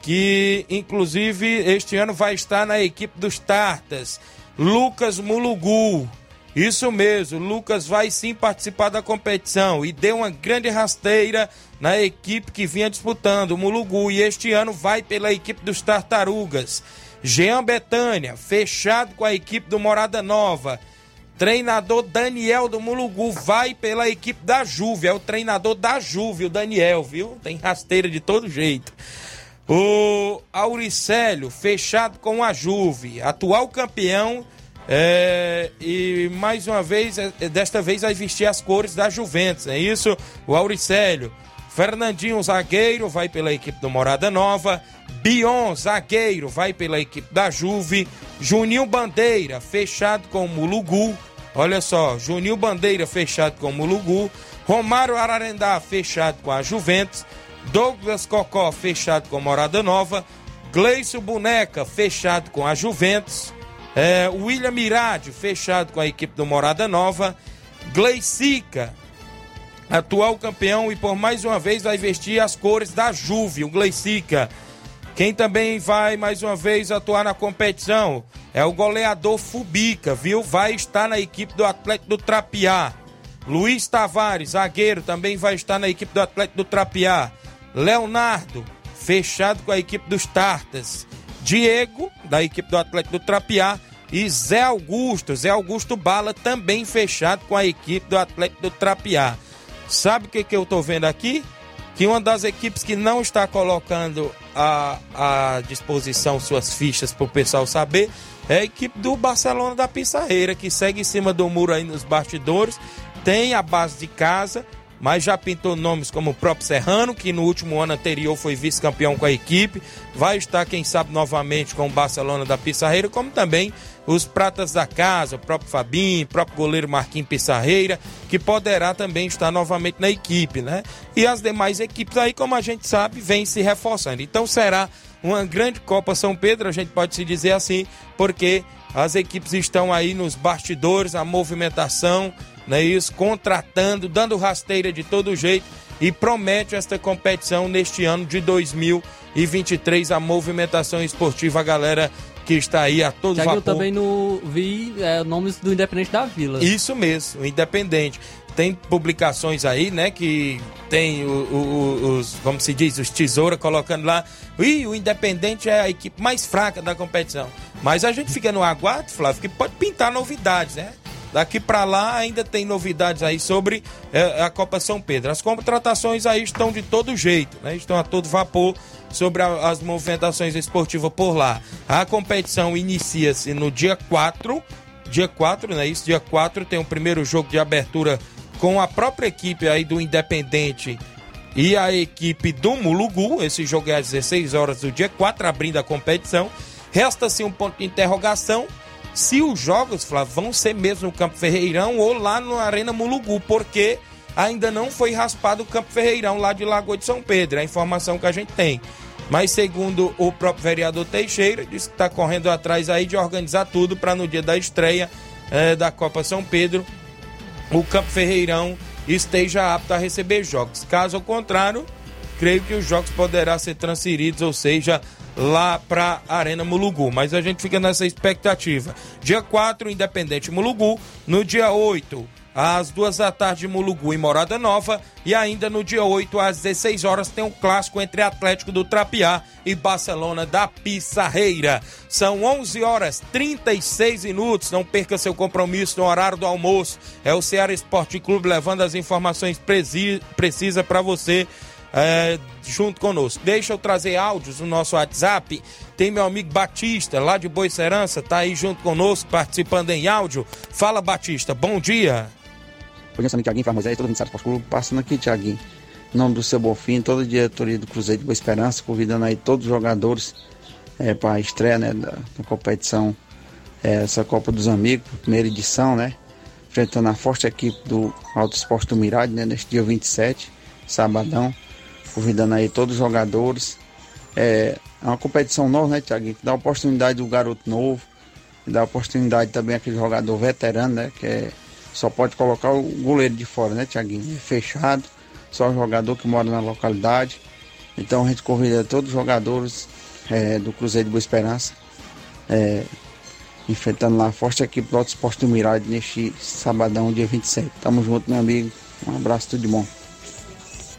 que inclusive este ano vai estar na equipe dos Tartas. Lucas Mulugu, isso mesmo, Lucas vai sim participar da competição e deu uma grande rasteira na equipe que vinha disputando, o Mulugu, e este ano vai pela equipe dos Tartarugas. Jean Betânia, fechado com a equipe do Morada Nova. Treinador Daniel do Mulugu vai pela equipe da Juve, é o treinador da Juve, o Daniel, viu? Tem rasteira de todo jeito. O Auricélio, fechado com a Juve, atual campeão é, e mais uma vez, é, desta vez vai vestir as cores da Juventus, é isso? O Auricélio. Fernandinho, zagueiro, vai pela equipe do Morada Nova. Bion, zagueiro, vai pela equipe da Juve. Juninho Bandeira, fechado com o Mulugu. Olha só, Juninho Bandeira, fechado com o Mulugu. Romário Ararendá, fechado com a Juventus. Douglas Cocó, fechado com a Morada Nova. Gleison Boneca, fechado com a Juventus. É, William Mirade, fechado com a equipe do Morada Nova. Gleicica, atual campeão e por mais uma vez vai vestir as cores da Juve, o Gleicica. Quem também vai mais uma vez atuar na competição é o goleador Fubica, viu? Vai estar na equipe do Atlético do Trapiá. Luiz Tavares, zagueiro, também vai estar na equipe do Atlético do Trapiá. Leonardo, fechado com a equipe dos Tartas. Diego, da equipe do Atlético do Trapiá, e Zé Augusto, Zé Augusto Bala, também fechado com a equipe do Atlético do Trapiá. Sabe o que, que eu estou vendo aqui? Que uma das equipes que não está colocando à, à disposição suas fichas para o pessoal saber é a equipe do Barcelona da Pissarreira, que segue em cima do muro aí nos bastidores, tem a base de casa, mas já pintou nomes como o próprio Serrano, que no último ano anterior foi vice-campeão com a equipe, vai estar, quem sabe, novamente com o Barcelona da Pissarreira, como também os pratas da casa, o próprio Fabinho, o próprio goleiro Marquinhos Pissarreira, que poderá também estar novamente na equipe, né? E as demais equipes aí, como a gente sabe, vêm se reforçando. Então será uma grande Copa São Pedro, a gente pode se dizer assim, porque as equipes estão aí nos bastidores, a movimentação, né, isso, contratando, dando rasteira de todo jeito e promete esta competição neste ano de 2023 a movimentação esportiva, a galera que está aí a todos vapor. Eu também no, vi é, nomes do Independente da Vila. Isso mesmo, o Independente. Tem publicações aí, né, que tem o, o, os, como se diz, os tesoura colocando lá, e o Independente é a equipe mais fraca da competição. Mas a gente fica no aguardo, Flávio, que pode pintar novidades, né? Daqui para lá ainda tem novidades aí sobre é, a Copa São Pedro. As contratações aí estão de todo jeito, né? Estão a todo vapor sobre a, as movimentações esportivas por lá. A competição inicia-se no dia 4, dia 4, né? Isso, dia 4 tem o primeiro jogo de abertura com a própria equipe aí do Independente e a equipe do Mulugu. Esse jogo é às 16 horas do dia 4, abrindo a competição. Resta-se um ponto de interrogação se os jogos, Flávio, vão ser mesmo no Campo Ferreirão ou lá na Arena Mulugu, porque ainda não foi raspado o Campo Ferreirão lá de Lagoa de São Pedro, é a informação que a gente tem. Mas segundo o próprio vereador Teixeira, disse que está correndo atrás aí de organizar tudo para no dia da estreia eh, da Copa São Pedro, o Campo Ferreirão esteja apto a receber jogos. Caso contrário, creio que os jogos poderão ser transferidos, ou seja, lá para Arena Mulugu. Mas a gente fica nessa expectativa. Dia 4, Independente Mulugu. No dia 8, às duas da tarde, Mulugu e Morada Nova. E ainda no dia 8, às 16 horas, tem um clássico entre Atlético do Trapiá e Barcelona da Pissarreira. São 11 horas 36 minutos. Não perca seu compromisso no horário do almoço. É o Ceará Esporte Clube levando as informações precisas para você. É, junto conosco. Deixa eu trazer áudios no nosso WhatsApp. Tem meu amigo Batista, lá de Boicerança, tá aí junto conosco, participando em áudio. Fala, Batista, bom dia. Bom dia, Tiaguinho, Moisés, todo mundo sabe Clube. Passando aqui, Tiaguinho, nome do seu Bonfim, toda a diretoria do Cruzeiro de Boa Esperança, convidando aí todos os jogadores é, para a estreia né, da, da competição, é, essa Copa dos Amigos, primeira edição, né? Enfrentando a forte equipe do Alto Esporte do Mirade, né? Neste dia 27, sabadão convidando aí todos os jogadores. É, é uma competição nova, né? Que dá oportunidade do garoto novo, dá oportunidade também aquele jogador veterano, né? Que é, só pode colocar o goleiro de fora, né, Tiaguinho? Fechado, só o jogador que mora na localidade. Então a gente convida todos os jogadores é, do Cruzeiro de Boa Esperança, é, enfrentando lá a forte equipe do Alto Esporte do Mirade neste sabadão, dia 27. Tamo junto, meu amigo. Um abraço, tudo de bom.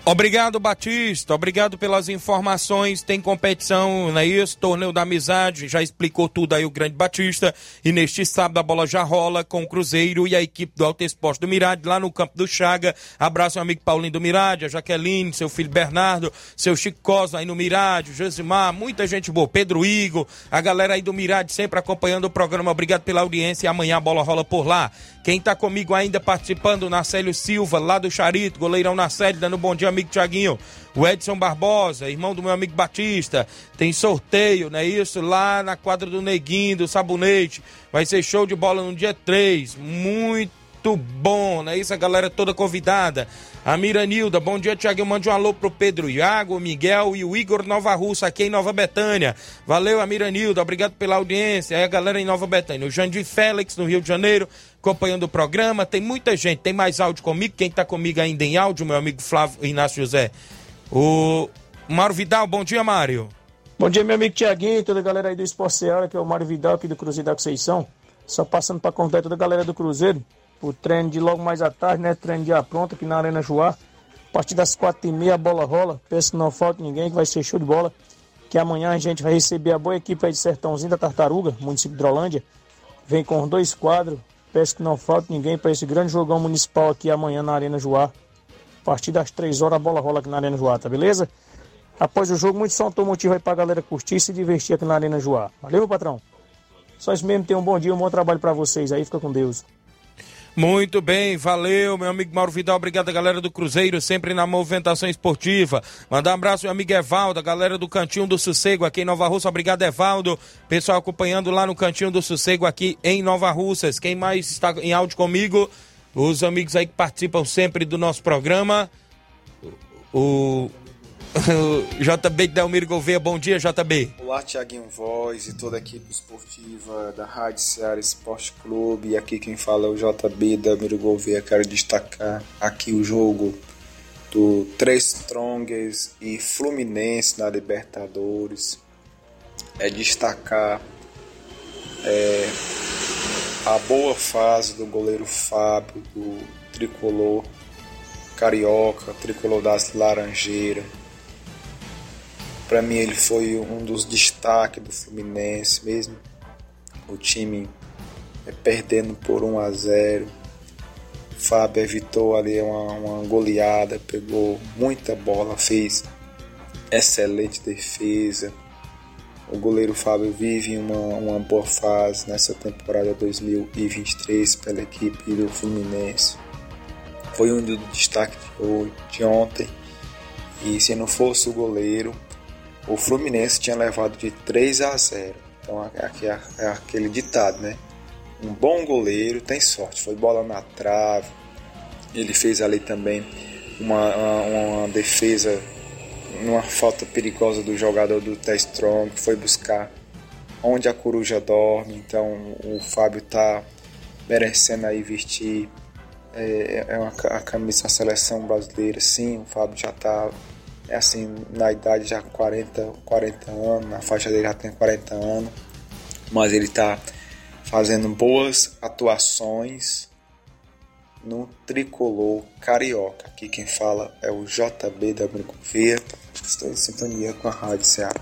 Obrigado, Batista. Obrigado pelas informações. Tem competição, não é isso? Torneio da Amizade. Já explicou tudo aí o grande Batista. E neste sábado a bola já rola com o Cruzeiro e a equipe do Alto Esporte do Mirade, lá no campo do Chaga. Abraço meu amigo Paulinho do Mirade, a Jaqueline, seu filho Bernardo, seu Chico Costa aí no Mirade, Josimar, muita gente boa. Pedro Igor, a galera aí do Mirade sempre acompanhando o programa. Obrigado pela audiência. E amanhã a bola rola por lá. Quem está comigo ainda participando, Narcélio Silva, lá do Charito, goleirão Narcélio, dando um bom dia, amigo Tiaguinho. O Edson Barbosa, irmão do meu amigo Batista. Tem sorteio, não é isso? Lá na quadra do Neguinho, do Sabonete. Vai ser show de bola no dia 3. Muito muito bom, né? Isso, a galera toda convidada. A Miranilda, bom dia, Tiago. Mande um alô pro Pedro Iago, Miguel e o Igor Nova Russa, aqui em Nova Betânia. Valeu, a Miranilda, obrigado pela audiência. Aí a galera em Nova Betânia. O Jandir Félix, no Rio de Janeiro, acompanhando o programa. Tem muita gente, tem mais áudio comigo. Quem tá comigo ainda em áudio, meu amigo Flávio Inácio José. O Mário Vidal, bom dia, Mário. Bom dia, meu amigo Tiaguinho, toda a galera aí do Esporte Seara, que é o Mário Vidal aqui do Cruzeiro da Conceição. Só passando para contar toda a galera do Cruzeiro o treino de logo mais à tarde, né? Treino de pronto aqui na Arena Joá. A partir das quatro e meia a bola rola. Peço que não falte ninguém, que vai ser show de bola. Que amanhã a gente vai receber a boa equipe aí de Sertãozinho da Tartaruga, município de Drolândia. Vem com dois quadros. Peço que não falte ninguém para esse grande jogão municipal aqui amanhã na Arena Joá. A partir das três horas a bola rola aqui na Arena Joá, tá beleza? Após o jogo, muito som automotivo aí pra galera curtir e se divertir aqui na Arena Joá. Valeu, patrão? Só isso mesmo, tenham um bom dia, um bom trabalho para vocês aí, fica com Deus. Muito bem, valeu, meu amigo Mauro Vidal. Obrigado, galera do Cruzeiro, sempre na movimentação esportiva. Mandar um abraço, meu amigo Evaldo, a galera do Cantinho do Sossego aqui em Nova Russa. Obrigado, Evaldo. Pessoal acompanhando lá no Cantinho do Sossego aqui em Nova Russas. Quem mais está em áudio comigo? Os amigos aí que participam sempre do nosso programa. O JB Delmiro Gouveia, bom dia, JB. Olá, Tiaguinho Voz e toda a equipe esportiva da Rádio Ceará Esporte Clube. E aqui quem fala é o JB Delmiro Gouveia. Quero destacar aqui o jogo do Três Strongers e Fluminense na Libertadores. É destacar é, a boa fase do goleiro Fábio, do tricolor carioca, tricolor das Laranjeiras para mim ele foi um dos destaques do Fluminense mesmo. O time é, perdendo por 1 a 0. Fábio evitou ali uma, uma goleada, pegou muita bola, fez excelente defesa. O goleiro Fábio vive uma, uma boa fase nessa temporada 2023 pela equipe do Fluminense. Foi um dos destaques de ontem E se não fosse o goleiro, o Fluminense tinha levado de 3 a 0. Então aqui é, aquele ditado, né? Um bom goleiro tem sorte. Foi bola na trave. Ele fez ali também uma, uma, uma defesa numa falta perigosa do jogador do T-Strong, que foi buscar onde a coruja dorme. Então o Fábio tá merecendo aí vestir é, é uma, a camisa da seleção brasileira, sim, o Fábio já tá assim, na idade já 40, 40 anos, na faixa dele já tem 40 anos, mas ele tá fazendo boas atuações no tricolor carioca. Aqui quem fala é o JB da Gouveia. Estou em sintonia com a Rádio Ceará.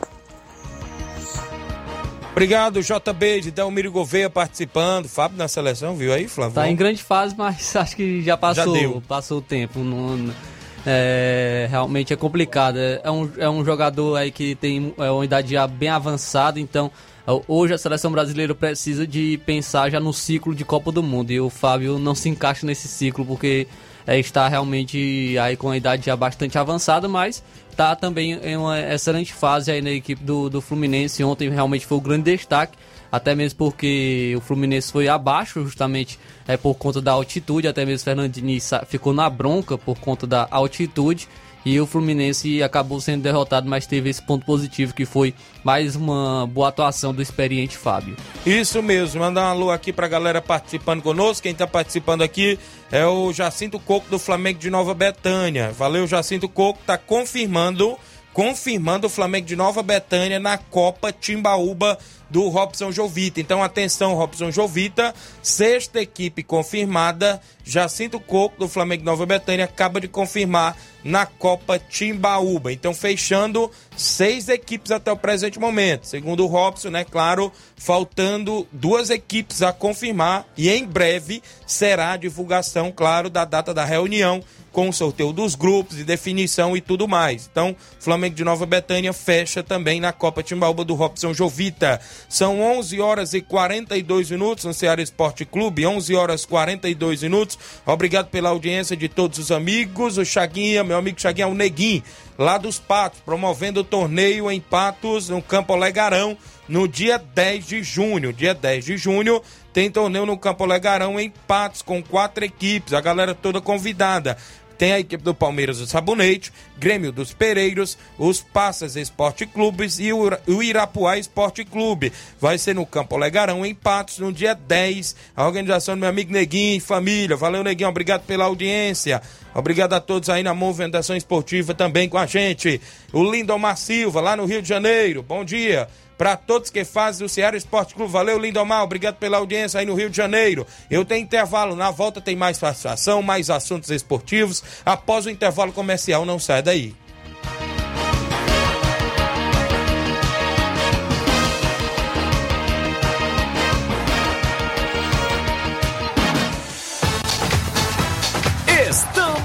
Obrigado, JB de Delmiro Gouveia participando. Fábio na seleção, viu aí, Flávio? Tá em grande fase, mas acho que já passou, Já passou o tempo. Não, é, realmente é complicado. É, é um, é um jogador aí que tem é uma idade já bem avançada, então hoje a seleção brasileira precisa de pensar já no ciclo de Copa do Mundo. E o Fábio não se encaixa nesse ciclo porque é, está realmente aí com a idade já bastante avançada, mas está também em uma excelente fase aí na equipe do, do Fluminense. Ontem realmente foi o grande destaque, até mesmo porque o Fluminense foi abaixo justamente é, por conta da altitude, até mesmo Fernandinho ficou na bronca por conta da altitude e o Fluminense acabou sendo derrotado, mas teve esse ponto positivo que foi mais uma boa atuação do experiente Fábio. Isso mesmo, mandar um alô aqui pra galera participando conosco. Quem tá participando aqui é o Jacinto Coco do Flamengo de Nova Betânia. Valeu, Jacinto Coco, tá confirmando, confirmando o Flamengo de Nova Betânia na Copa Timbaúba do Robson Jovita. Então, atenção, Robson Jovita, sexta equipe confirmada. Jacinto Coco, do Flamengo Nova Betânia, acaba de confirmar na Copa Timbaúba. Então, fechando seis equipes até o presente momento. Segundo o Robson, né? Claro, faltando duas equipes a confirmar. E em breve será a divulgação, claro, da data da reunião com o sorteio dos grupos e definição e tudo mais. Então, Flamengo de Nova Betânia fecha também na Copa Timbaúba do Robson Jovita. São 11 horas e 42 minutos no Ceará Esporte Clube, 11 horas 42 minutos. Obrigado pela audiência de todos os amigos. O Chaguinha, meu amigo Chaguinha, o Neguinho, lá dos Patos, promovendo o torneio em Patos, no Campo Legarão, no dia 10 de junho. Dia 10 de junho tem torneio no Campo Legarão em Patos, com quatro equipes, a galera toda convidada. Tem a equipe do Palmeiras do Sabonete, Grêmio dos Pereiros, os Passas Esporte Clubes e o Irapuá Esporte Clube. Vai ser no Campo Legarão, em Patos, no dia 10. A organização do meu amigo Neguinho e família. Valeu, Neguinho. Obrigado pela audiência. Obrigado a todos aí na movimentação esportiva também com a gente. O Lindomar Silva, lá no Rio de Janeiro. Bom dia para todos que fazem o Ceará Esporte Clube. Valeu, Lindomar, obrigado pela audiência aí no Rio de Janeiro. Eu tenho intervalo, na volta tem mais participação, mais assuntos esportivos. Após o intervalo comercial, não sai daí.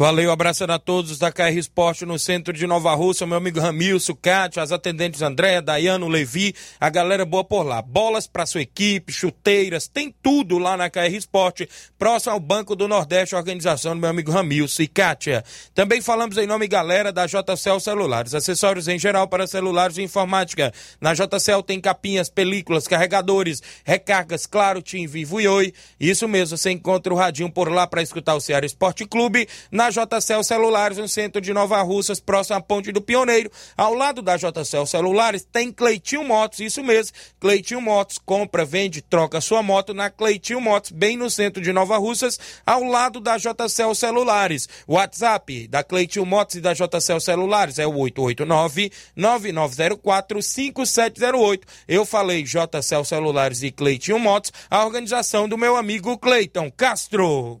Valeu, abraçando a todos da KR Esporte no centro de Nova Rússia, meu amigo Ramilson, Cátia, as atendentes André, Dayano, Levi, a galera boa por lá. Bolas para sua equipe, chuteiras, tem tudo lá na KR Esporte, próximo ao Banco do Nordeste, organização do meu amigo Ramilson e Kátia. Também falamos em nome, galera, da JCL Celulares, acessórios em geral para celulares e informática. Na JCL tem capinhas, películas, carregadores, recargas, claro, Tim, Vivo e Oi. Isso mesmo, você encontra o radinho por lá para escutar o Ceará Esporte Clube. Na JCL Celulares, no centro de Nova Russas, próximo à Ponte do Pioneiro. Ao lado da JCL Celulares tem Cleitinho Motos, isso mesmo. Cleitinho Motos compra, vende, troca sua moto na Cleitinho Motos, bem no centro de Nova Russas, ao lado da JCL Celulares. WhatsApp da Cleitinho Motos e da JCL Celulares é o 889 9904 5708. Eu falei JCL Celulares e Cleitinho Motos, a organização do meu amigo Cleiton Castro.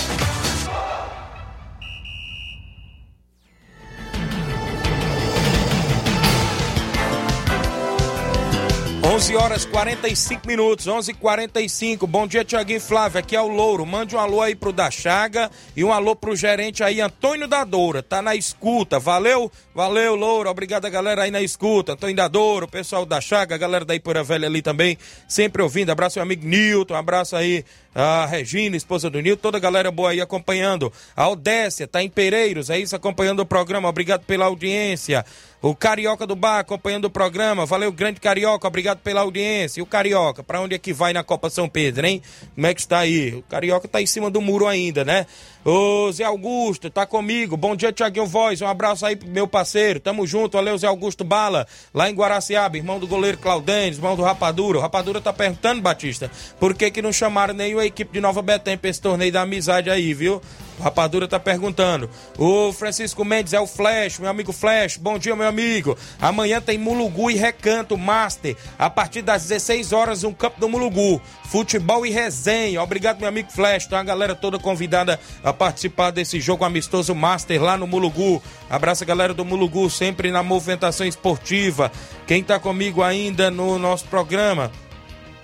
11 horas 45 minutos, 11:45. h 45 Bom dia, Tiaguinho Flávio. Aqui é o Louro. Mande um alô aí pro da Chaga e um alô pro gerente aí, Antônio da Doura. Tá na escuta. Valeu, valeu, Louro. Obrigado galera aí na escuta. Antônio da Doura, o pessoal da Chaga, a galera da Ipura Velha ali também, sempre ouvindo. Abraço meu amigo Nilton, abraço aí a Regina, esposa do Nilton, toda a galera boa aí acompanhando. A Odécia tá em Pereiros, é isso, acompanhando o programa. Obrigado pela audiência. O Carioca do Bar acompanhando o programa. Valeu, grande Carioca, obrigado pela audiência. E o Carioca, para onde é que vai na Copa São Pedro, hein? Como é que está aí? O Carioca tá em cima do muro ainda, né? Ô Zé Augusto, tá comigo. Bom dia, Tiaguinho Voz. Um abraço aí pro meu parceiro. Tamo junto. Valeu, Zé Augusto Bala, lá em Guaraciaba, irmão do goleiro Claudênis, irmão do Rapadura. O Rapadura tá perguntando, Batista, por que que não chamaram nenhuma equipe de Nova Betém pra esse torneio da amizade aí, viu? O Rapadura tá perguntando. O Francisco Mendes é o Flash, meu amigo Flash. Bom dia, meu amigo. Amanhã tem Mulugu e Recanto Master. A partir das 16 horas, no campo do Mulugu. Futebol e resenha. Obrigado, meu amigo Flash. Então a galera toda convidada a participar desse jogo amistoso Master lá no Mulugu. Abraço a galera do Mulugu, sempre na movimentação esportiva. Quem tá comigo ainda no nosso programa?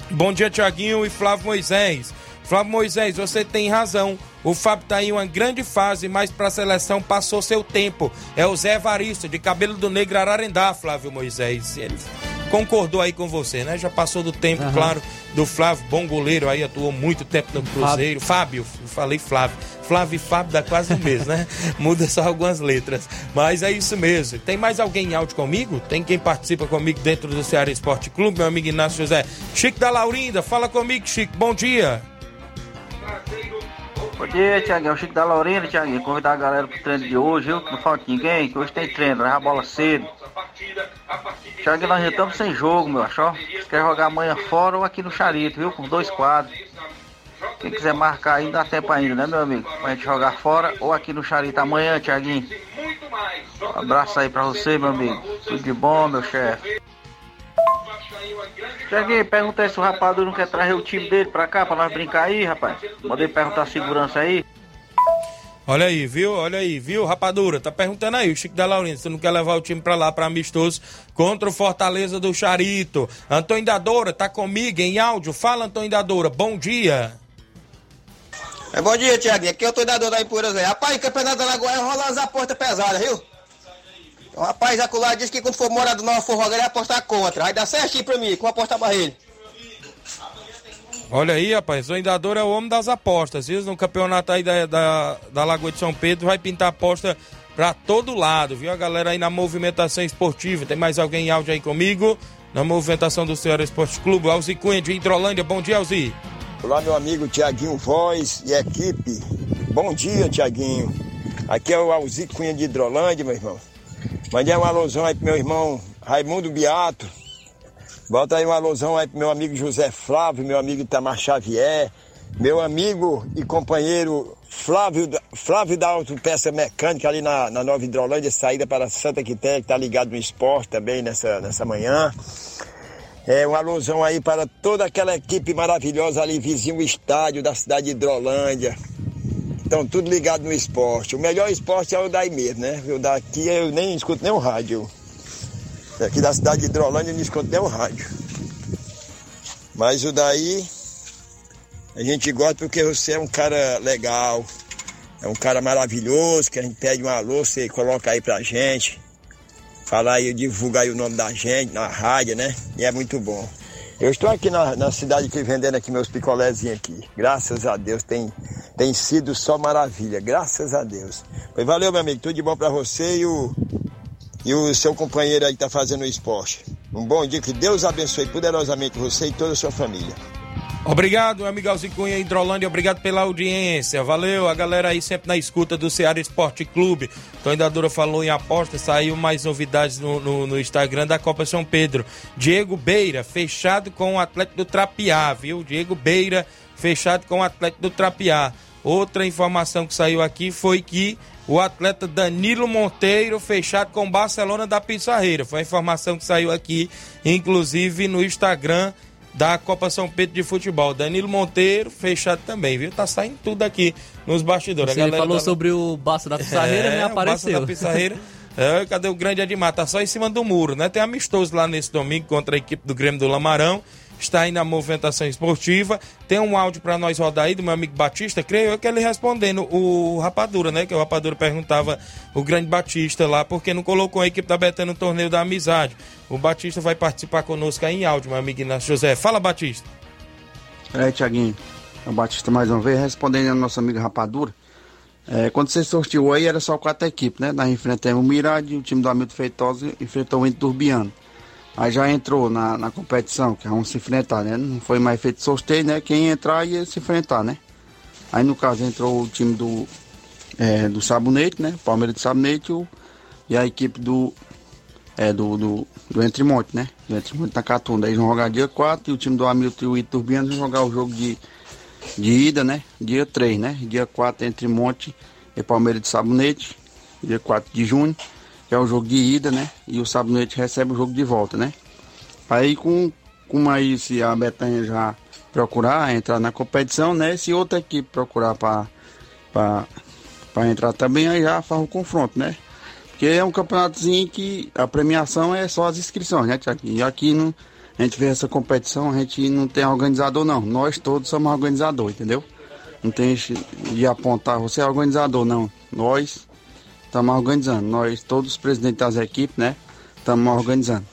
Bom dia, Tiaguinho e Flávio Moisés. Flávio Moisés, você tem razão. O Fábio tá em uma grande fase, mas para a seleção passou seu tempo. É o Zé Evaristo, de cabelo do negro Ararendá, Flávio Moisés. Concordou aí com você, né? Já passou do tempo, uhum. claro, do Flávio, bom goleiro aí, atuou muito tempo no Cruzeiro. Fábio, Fábio falei Flávio. Flávio e Fábio dá quase o mesmo, né? Muda só algumas letras. Mas é isso mesmo. Tem mais alguém em áudio comigo? Tem quem participa comigo dentro do Ceará Esporte Clube, meu amigo Inácio José. Chico da Laurinda, fala comigo, Chico. Bom dia. Bom dia, Tiaguinho. É o Chico da Lorena, Tiaguinho. Convidar a galera pro treino de hoje, viu? Não falta ninguém, que hoje tem treino, levar a bola cedo. Tiaguinho, nós já estamos sem jogo, meu achó. Você quer jogar amanhã fora ou aqui no Charito, viu? Com dois quadros. Quem quiser marcar aí, dá tempo ainda, né, meu amigo? Pra gente jogar fora ou aqui no Charito amanhã, Tiaguinho. Um abraço aí pra você, meu amigo. Tudo de bom, meu chefe. Cheguei, perguntei se o rapadura não quer trazer o time dele pra cá pra nós brincar aí, rapaz. Mandei perguntar a segurança aí. Olha aí, viu? Olha aí, viu, Rapadura? Tá perguntando aí, o Chico da Laurina, se não quer levar o time pra lá, pra amistoso, contra o Fortaleza do Charito. Antônio Dadora tá comigo em áudio. Fala, Antônio Dadora, bom dia. É, bom dia, Tiaguinho. Aqui é o Antônio Dadora da Impura, Zé. Rapaz, o campeonato da Lagoa rola as apostas pesadas, viu? O rapaz acolá disse que quando for morar do Nova Forroga, ele vai apostar contra. Aí dá certinho pra mim, como apostar pra ele. Olha aí, rapaz, o Indador é o homem das apostas, viu? No campeonato aí da, da, da Lagoa de São Pedro vai pintar aposta pra todo lado, viu? A galera aí na movimentação esportiva. Tem mais alguém em áudio aí comigo? Na movimentação do Senhor Esporte Clube, Alzi Cunha de Hidrolândia. Bom dia, Alzi. Olá, meu amigo Tiaguinho Voz e equipe. Bom dia, Tiaguinho. Aqui é o Alzi Cunha de Hidrolândia, meu irmão. Mandei uma alusão aí pro meu irmão Raimundo Beato. Bota aí uma alusão aí pro meu amigo José Flávio, meu amigo Itamar Xavier, meu amigo e companheiro Flávio, Flávio da Autopeça Mecânica ali na, na Nova Hidrolândia, saída para Santa Quitéria, que tá ligado no esporte também nessa, nessa manhã. É uma alusão aí para toda aquela equipe maravilhosa ali, vizinho estádio da cidade de Hidrolândia. Estão tudo ligado no esporte. O melhor esporte é o daí mesmo, né? Eu daqui eu nem escuto nem o rádio. Aqui da cidade de Hidrolândia eu não escuto nem o rádio. Mas o daí a gente gosta porque você é um cara legal, é um cara maravilhoso, que a gente pede um alô, você coloca aí pra gente. Falar aí, divulgar aí o nome da gente na rádio, né? E é muito bom. Eu estou aqui na, na cidade aqui vendendo aqui meus picolézinhos aqui. Graças a Deus tem, tem sido só maravilha. Graças a Deus. Pois valeu, meu amigo. Tudo de bom para você e o, e o seu companheiro aí que tá fazendo o esporte. Um bom dia, que Deus abençoe poderosamente você e toda a sua família. Obrigado, amigo Alzicunha Hidrolândia, obrigado pela audiência. Valeu, a galera aí sempre na escuta do Ceará Esporte Clube. Tony Dadura falou em aposta, saiu mais novidades no, no, no, Instagram da Copa São Pedro. Diego Beira, fechado com o Atlético do Trapiá, viu? Diego Beira, fechado com o Atlético do Trapiá. Outra informação que saiu aqui foi que o atleta Danilo Monteiro fechado com o Barcelona da Pissarreira. Foi a informação que saiu aqui, inclusive no Instagram da Copa São Pedro de Futebol. Danilo Monteiro, fechado também, viu? Tá saindo tudo aqui nos bastidores. Você falou tá... sobre o Barça da Pissarreira, é, me apareceu. O Barça da Pissarreira. é, cadê o grande Edmar? Tá só em cima do muro, né? Tem amistoso lá nesse domingo contra a equipe do Grêmio do Lamarão está aí na movimentação esportiva. Tem um áudio para nós rodar aí do meu amigo Batista, creio eu que ele respondendo o Rapadura, né? Que o Rapadura perguntava o grande Batista lá, porque não colocou a equipe da Betânia no torneio da amizade. O Batista vai participar conosco aí em áudio, meu amigo Inácio José. Fala, Batista. É, Tiaguinho. É o Batista mais uma vez, respondendo ao nosso amigo Rapadura. É, quando você sorteou aí, era só quatro equipes, né? Nós enfrentamos o Mirade, o time do Hamilton Feitosa enfrentou o Ente Turbiano. Aí já entrou na, na competição, que vamos se enfrentar, né? Não foi mais feito sorteio, né? Quem entrar ia se enfrentar, né? Aí no caso entrou o time do, é, do Sabonete, né? Palmeiras do Sabonete o, e a equipe do, é, do, do, do Entremonte, né? Do Entremonte na Catunda. Eles vão jogar dia 4 e o time do Hamilton e o Iturbiano vão jogar o jogo de, de ida, né? Dia 3, né? Dia 4 Entremonte e Palmeiras do Sabonete, dia 4 de junho que é o jogo de ida, né? E o Sabonete recebe o jogo de volta, né? Aí com, com aí se a Betânia já procurar entrar na competição, né? Se outra equipe procurar para entrar também, aí já faz o confronto, né? Porque é um campeonatozinho que a premiação é só as inscrições, né, Tiago? E aqui não, a gente vê essa competição, a gente não tem organizador não. Nós todos somos organizador, entendeu? Não tem de apontar, você é organizador, não. Nós estamos organizando. Nós, todos os presidentes das equipes, né? Estamos organizando.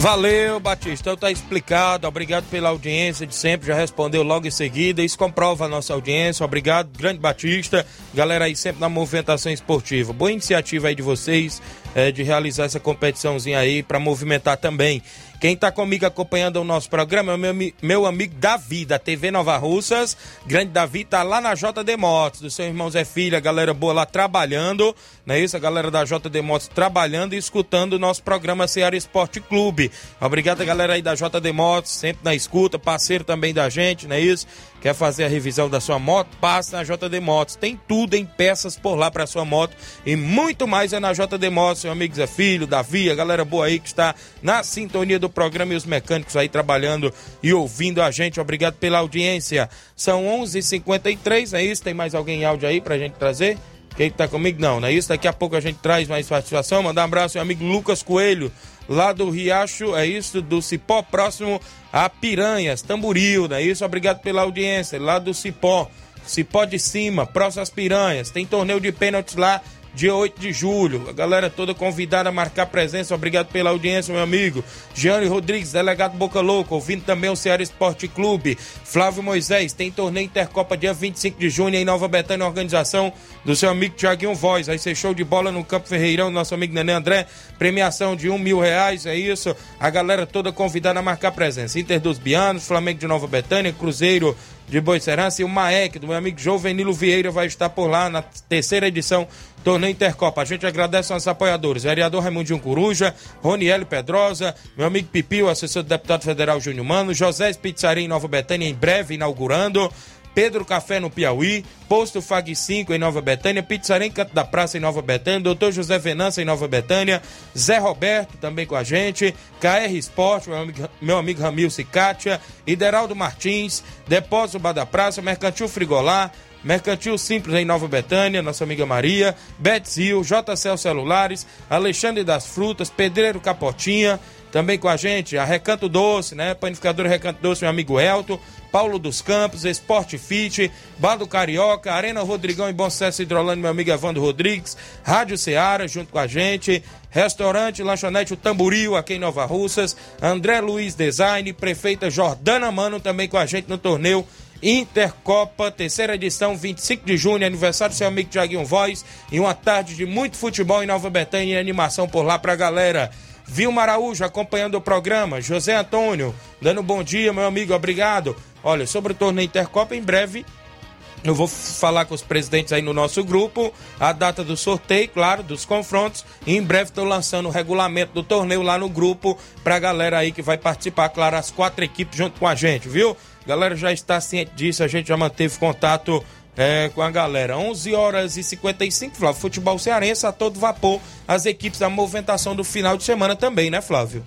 Valeu, Batista. Então tá explicado. Obrigado pela audiência de sempre. Já respondeu logo em seguida. Isso comprova a nossa audiência. Obrigado, grande Batista. Galera aí sempre na movimentação esportiva. Boa iniciativa aí de vocês é, de realizar essa competiçãozinha aí para movimentar também. Quem está comigo acompanhando o nosso programa é o meu, meu amigo Davi, da TV Nova Russas. Grande Davi tá lá na JD Motos, do seu irmão Zé Filho, a galera boa lá trabalhando, não é isso? A galera da JD Motos trabalhando e escutando o nosso programa Ceará Esporte Clube. Obrigado galera aí da JD Motos, sempre na escuta, parceiro também da gente, não é isso? Quer fazer a revisão da sua moto? Passa na JD Motos. Tem tudo em peças por lá para sua moto e muito mais é na JD Motos. Seu amigo Zé Filho, Davi, a galera boa aí que está na sintonia do programa e os mecânicos aí trabalhando e ouvindo a gente. Obrigado pela audiência. São 11:53 h 53 é isso? Tem mais alguém em áudio aí pra gente trazer? Quem tá comigo? Não, não é isso? Daqui a pouco a gente traz mais participação. Mandar um abraço ao amigo Lucas Coelho, lá do Riacho, é isso, do Cipó, próximo a Piranhas, Tamburil, não é isso? Obrigado pela audiência, lá do Cipó, Cipó de Cima, próximo às Piranhas. Tem torneio de pênaltis lá dia 8 de julho. A galera toda convidada a marcar presença. Obrigado pela audiência, meu amigo. Gianni Rodrigues, delegado Boca Louca, ouvindo também o Ceará Esporte Clube. Flávio Moisés, tem torneio Intercopa dia 25 de junho em Nova Betânia, organização do seu amigo Tiaguinho Voz. Aí ser show de bola no Campo Ferreirão, nosso amigo Nenê André. Premiação de um mil reais, é isso. A galera toda convidada a marcar presença. Inter dos Bianos, Flamengo de Nova Betânia, Cruzeiro de Boicerança e o Maek, do meu amigo Jovenilo Vieira, vai estar por lá na terceira edição Torneio Intercopa. A gente agradece aos apoiadores. Vereador Raimundinho Coruja, Roniel Pedrosa, meu amigo Pipio, assessor do deputado federal Júnior Mano, José Pizzaria em Nova Betânia, em breve inaugurando. Pedro Café no Piauí, Posto Fag 5 em Nova Betânia, Pizzaria em Canto da Praça em Nova Betânia, Doutor José Venança em Nova Betânia, Zé Roberto também com a gente, KR Esporte, meu amigo, meu amigo Ramil Cicatia, Ideraldo Martins, Depósito Bar da Praça, Mercantil Frigolar, Mercantil Simples em Nova Betânia, nossa amiga Maria, Betzil, JCL Celulares, Alexandre das Frutas, Pedreiro Capotinha, também com a gente, a Recanto Doce, né? Panificador Recanto Doce, meu amigo Elton, Paulo dos Campos, Esporte Fit, Bar do Carioca, Arena Rodrigão e Bom Sucesso Hidrolândia, meu amigo Evandro Rodrigues, Rádio Ceará, junto com a gente, Restaurante Lanchonete O Tamboril, aqui em Nova Russas, André Luiz Design, Prefeita Jordana Mano, também com a gente no torneio Intercopa, terceira edição, 25 de junho, aniversário do seu amigo Tiaguinho Voz, e uma tarde de muito futebol em Nova Betânia e animação por lá pra galera. Vilma Araújo acompanhando o programa. José Antônio, dando bom dia, meu amigo, obrigado. Olha, sobre o torneio Intercopa, em breve eu vou falar com os presidentes aí no nosso grupo, a data do sorteio, claro, dos confrontos. E em breve estou lançando o regulamento do torneio lá no grupo pra galera aí que vai participar, claro, as quatro equipes junto com a gente, viu? Galera já está ciente disso, a gente já manteve contato é, com a galera. 11 horas e 55, Flávio. Futebol cearense a todo vapor. As equipes da movimentação do final de semana também, né, Flávio?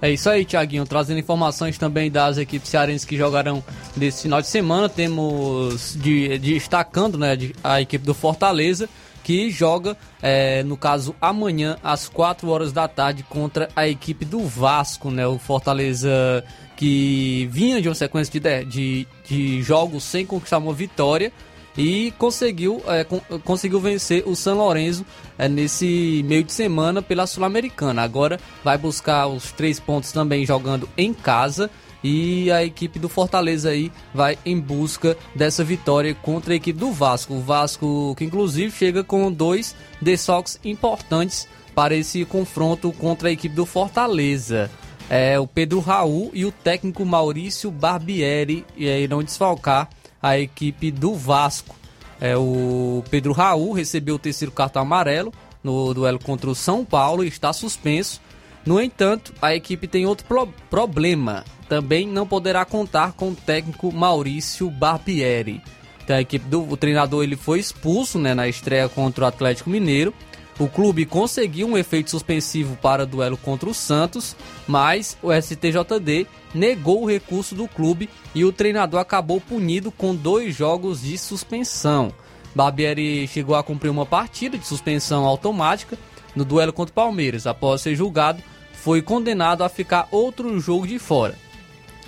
É isso aí, Tiaguinho. Trazendo informações também das equipes cearenses que jogarão nesse final de semana. Temos de, destacando né, a equipe do Fortaleza, que joga, é, no caso, amanhã, às 4 horas da tarde, contra a equipe do Vasco, né? O Fortaleza que vinha de uma sequência de, de, de jogos sem conquistar uma vitória e conseguiu, é, con conseguiu vencer o São Lourenço é, nesse meio de semana pela Sul-Americana. Agora vai buscar os três pontos também jogando em casa. E a equipe do Fortaleza aí vai em busca dessa vitória contra a equipe do Vasco. O Vasco que inclusive chega com dois desfalques importantes para esse confronto contra a equipe do Fortaleza. É, o Pedro Raul e o técnico Maurício Barbieri irão desfalcar a equipe do Vasco. É, o Pedro Raul recebeu o terceiro cartão amarelo no duelo contra o São Paulo e está suspenso. No entanto, a equipe tem outro pro problema. Também não poderá contar com o técnico Maurício Barbieri. Então, a equipe do o treinador ele foi expulso né, na estreia contra o Atlético Mineiro o clube conseguiu um efeito suspensivo para o duelo contra o Santos, mas o STJD negou o recurso do clube e o treinador acabou punido com dois jogos de suspensão. Barbieri chegou a cumprir uma partida de suspensão automática no duelo contra o Palmeiras. Após ser julgado, foi condenado a ficar outro jogo de fora.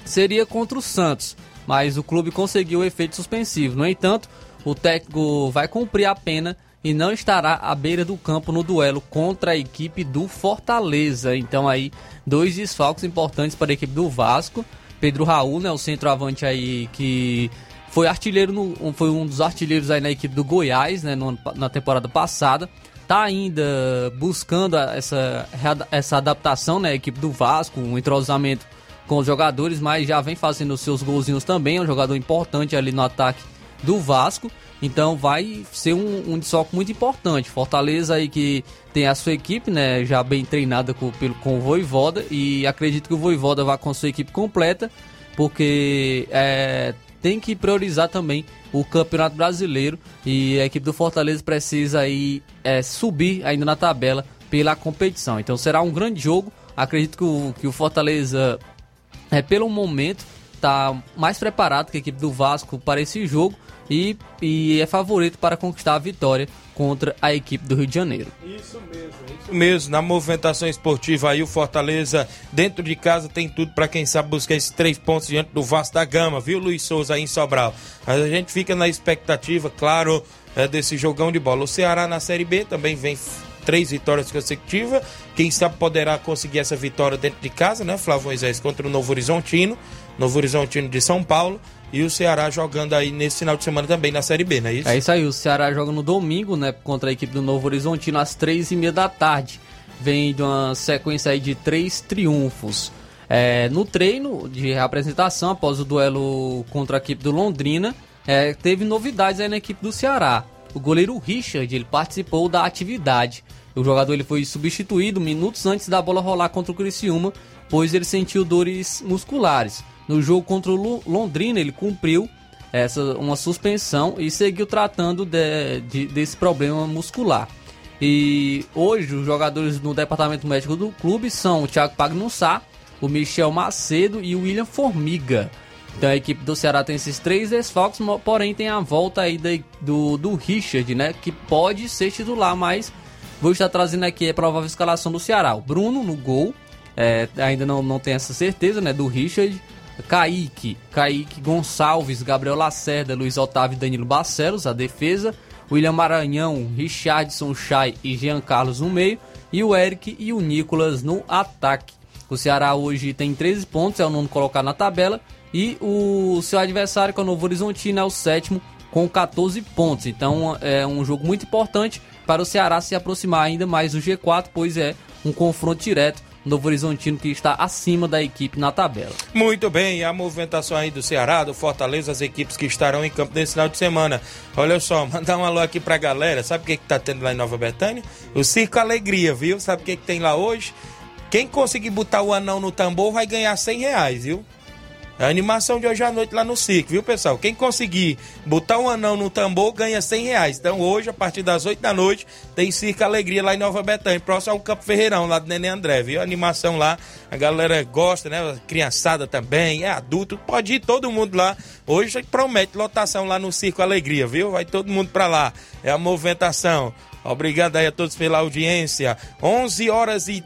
Seria contra o Santos, mas o clube conseguiu o efeito suspensivo. No entanto, o técnico vai cumprir a pena e não estará à beira do campo no duelo contra a equipe do Fortaleza. Então aí dois desfalques importantes para a equipe do Vasco. Pedro Raul, né, o centroavante aí que foi artilheiro no, foi um dos artilheiros aí na equipe do Goiás, né, no, na temporada passada. Tá ainda buscando essa, essa adaptação, né, a equipe do Vasco, um entrosamento com os jogadores, mas já vem fazendo seus golzinhos também, é um jogador importante ali no ataque do Vasco. Então vai ser um, um desfoque muito importante. Fortaleza aí que tem a sua equipe, né, já bem treinada com, pelo, com o Voivoda e acredito que o Voivoda vai com a sua equipe completa, porque é, tem que priorizar também o Campeonato Brasileiro e a equipe do Fortaleza precisa aí é, subir ainda na tabela pela competição. Então será um grande jogo. Acredito que o, que o Fortaleza, é, pelo momento, está mais preparado que a equipe do Vasco para esse jogo e, e é favorito para conquistar a vitória contra a equipe do Rio de Janeiro. Isso mesmo, isso mesmo. Na movimentação esportiva aí, o Fortaleza dentro de casa tem tudo para quem sabe buscar esses três pontos diante do Vasco da Gama, viu, Luiz Souza aí em Sobral. Mas a gente fica na expectativa, claro, é, desse jogão de bola. O Ceará na Série B também vem três vitórias consecutivas. Quem sabe poderá conseguir essa vitória dentro de casa, né, Flávio Moisés, contra o Novo Horizontino, Novo Horizontino de São Paulo. E o Ceará jogando aí nesse final de semana também na Série B, não é isso? É isso aí, o Ceará joga no domingo, né, contra a equipe do Novo Horizontino às três e meia da tarde. Vem de uma sequência aí de três triunfos. É, no treino de reapresentação, após o duelo contra a equipe do Londrina, é, teve novidades aí na equipe do Ceará. O goleiro Richard, ele participou da atividade. O jogador ele foi substituído minutos antes da bola rolar contra o Criciúma, pois ele sentiu dores musculares. No jogo contra o Londrina, ele cumpriu essa, uma suspensão e seguiu tratando de, de, desse problema muscular. E hoje os jogadores no departamento médico do clube são o Thiago Pagnussá, o Michel Macedo e o William Formiga. Então a equipe do Ceará tem esses três desfalques, porém tem a volta aí do, do Richard, né? Que pode ser titular, mas vou estar trazendo aqui a provável escalação do Ceará. O Bruno no gol, é, ainda não, não tem essa certeza, né? Do Richard. Kaique, Kaique Gonçalves, Gabriel Lacerda, Luiz Otávio e Danilo Barcelos, a defesa. William Maranhão, Richardson Chay e Jean Carlos no meio. E o Eric e o Nicolas no ataque. O Ceará hoje tem 13 pontos, é o nono colocado na tabela. E o seu adversário, que é o Novo Horizontino, é o sétimo com 14 pontos. Então é um jogo muito importante para o Ceará se aproximar ainda mais do G4, pois é um confronto direto Novo Horizontino que está acima da equipe na tabela. Muito bem, a movimentação aí do Ceará, do Fortaleza, as equipes que estarão em campo nesse final de semana. Olha só, mandar um alô aqui pra galera. Sabe o que, que tá tendo lá em Nova Betânia? O Circo Alegria, viu? Sabe o que, que tem lá hoje? Quem conseguir botar o anão no tambor vai ganhar 100 reais, viu? A animação de hoje à noite lá no circo, viu, pessoal? Quem conseguir botar um anão no tambor ganha 100 reais. Então, hoje, a partir das 8 da noite, tem Circo Alegria lá em Nova Betânia, próximo ao Campo Ferreirão, lá do Nenê André, viu? A animação lá, a galera gosta, né? A criançada também, é adulto, pode ir todo mundo lá. Hoje promete lotação lá no Circo Alegria, viu? Vai todo mundo pra lá. É a movimentação. Obrigado aí a todos pela audiência. 11 horas e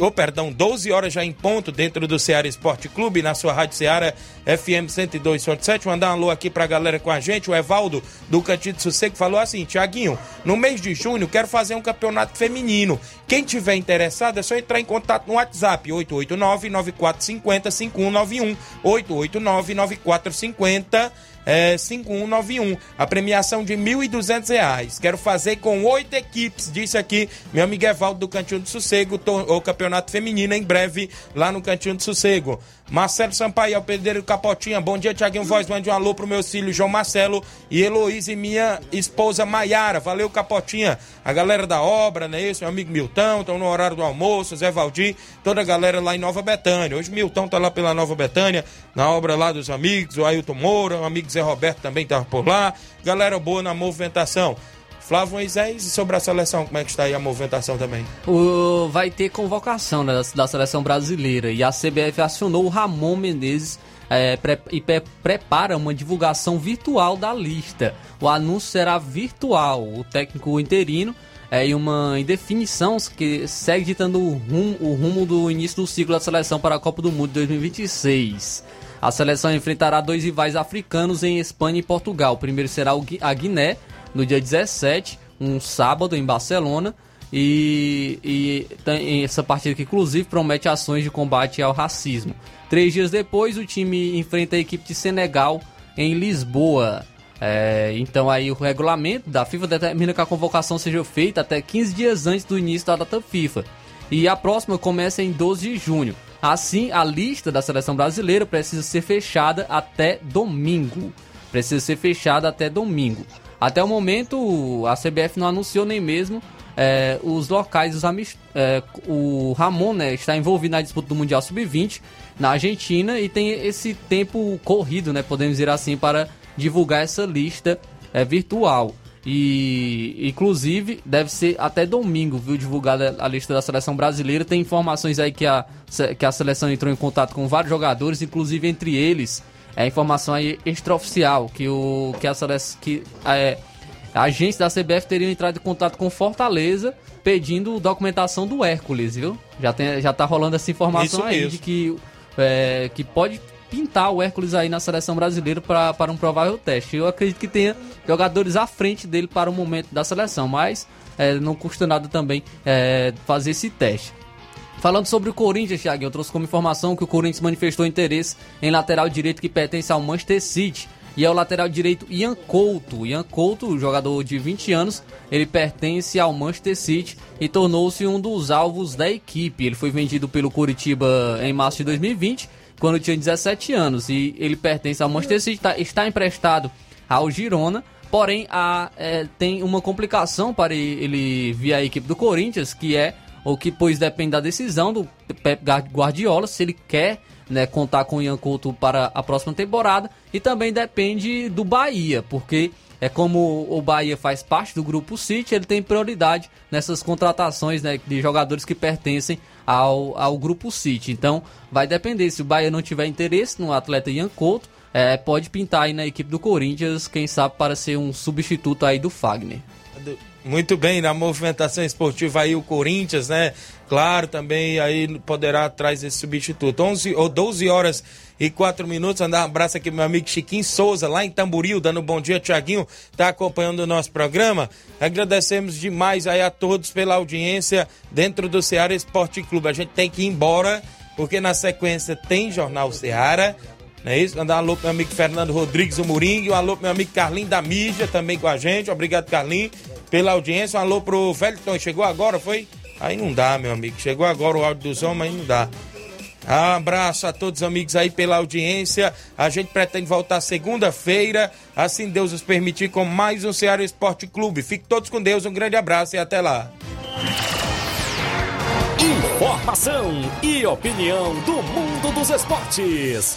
oh, perdão, 12 horas já em ponto dentro do Ceará Esporte Clube, na sua Rádio Ceará FM 102.7. Mandar um alô aqui pra galera com a gente. O Evaldo do Cantinho de Sossego falou assim: Tiaguinho, no mês de junho quero fazer um campeonato feminino. Quem tiver interessado é só entrar em contato no WhatsApp 889-9450-5191. 889-9450 é, 5191. A premiação de R$ 1.200. Quero fazer com oito equipes, disse aqui meu amigo Evaldo do Cantinho do Sossego, o campeonato feminino em breve lá no Cantinho do Sossego. Marcelo Sampaio, o Pedreiro Capotinha. Bom dia, Tiaguinho Voz. Mande um alô pro meu filho João Marcelo e Heloísa e minha esposa Maiara. Valeu, Capotinha. A galera da obra, né? Esse, meu amigo Milton, estão no horário do almoço, Zé Valdir, toda a galera lá em Nova Betânia. Hoje Milton tá lá pela Nova Betânia, na obra lá dos amigos, o Ailton Moura, o amigo Zé Roberto também tava por lá. Galera boa na movimentação. Flávio Moisés, e sobre a seleção, como é que está aí a movimentação também? O, vai ter convocação né, da, seleção brasileira e a CBF acionou o Ramon Menezes é, pre, e pre, prepara uma divulgação virtual da lista. O anúncio será virtual. O técnico interino é, e uma indefinição que segue ditando o rumo, o rumo do início do ciclo da seleção para a Copa do Mundo 2026. A seleção enfrentará dois rivais africanos em Espanha e Portugal. O primeiro será a Guiné no dia 17, um sábado em Barcelona. E, e tem essa partida que inclusive promete ações de combate ao racismo. Três dias depois, o time enfrenta a equipe de Senegal em Lisboa. É, então aí o regulamento da FIFA determina que a convocação seja feita até 15 dias antes do início da data FIFA. E a próxima começa em 12 de junho. Assim, a lista da seleção brasileira precisa ser fechada até domingo. Precisa ser fechada até domingo. Até o momento, a CBF não anunciou nem mesmo é, os locais dos amist... É, o Ramon né, está envolvido na disputa do Mundial Sub-20 na Argentina e tem esse tempo corrido, né, podemos dizer assim, para divulgar essa lista é, virtual. E inclusive deve ser até domingo, viu, divulgada a lista da seleção brasileira. Tem informações aí que a, que a seleção entrou em contato com vários jogadores, inclusive entre eles é informação aí extraoficial que o que a que é, a agência da CBF teria entrado em contato com Fortaleza pedindo documentação do Hércules, viu? Já tem já tá rolando essa informação Isso aí mesmo. de que é, que pode pintar o Hércules aí na seleção brasileira para um provável teste. Eu acredito que tenha jogadores à frente dele para o momento da seleção, mas é, não custa nada também é, fazer esse teste. Falando sobre o Corinthians, Thiago, eu trouxe como informação que o Corinthians manifestou interesse em lateral direito que pertence ao Manchester City. E é o lateral direito Ian Couto. Ian Couto, jogador de 20 anos, ele pertence ao Manchester City e tornou-se um dos alvos da equipe. Ele foi vendido pelo Curitiba em março de 2020, quando tinha 17 anos. E ele pertence ao Manchester City, tá, está emprestado ao Girona. Porém, a, é, tem uma complicação para ele vir à equipe do Corinthians, que é o que pois depende da decisão do Pep Guardiola se ele quer né, contar com o Ian Couto para a próxima temporada e também depende do Bahia, porque é como o Bahia faz parte do grupo City, ele tem prioridade nessas contratações né, de jogadores que pertencem ao, ao grupo City. Então vai depender, se o Bahia não tiver interesse no atleta Ian Couto, é, pode pintar aí na equipe do Corinthians, quem sabe para ser um substituto aí do Fagner. Muito bem, na movimentação esportiva aí o Corinthians, né? Claro, também aí poderá atrás esse substituto. 11 ou 12 horas e 4 minutos. Andar um abraço aqui meu amigo Chiquinho Souza, lá em Tamboril, dando um bom dia, Tiaguinho, tá acompanhando o nosso programa. Agradecemos demais aí a todos pela audiência dentro do Ceará Esporte Clube. A gente tem que ir embora, porque na sequência tem Jornal Ceará. Não é isso? Mandar um alô pro meu amigo Fernando Rodrigues, o Moringue. Um alô pro meu amigo Carlinho da Mídia, também com a gente. Obrigado, Carlinho, pela audiência. Um alô pro Velton, chegou agora, foi? Aí não dá, meu amigo. Chegou agora o áudio dos homens, aí não dá. Abraço a todos os amigos aí pela audiência. A gente pretende voltar segunda-feira, assim Deus nos permitir, com mais um Ceará Esporte Clube. Fiquem todos com Deus, um grande abraço e até lá. Informação e opinião do mundo dos esportes.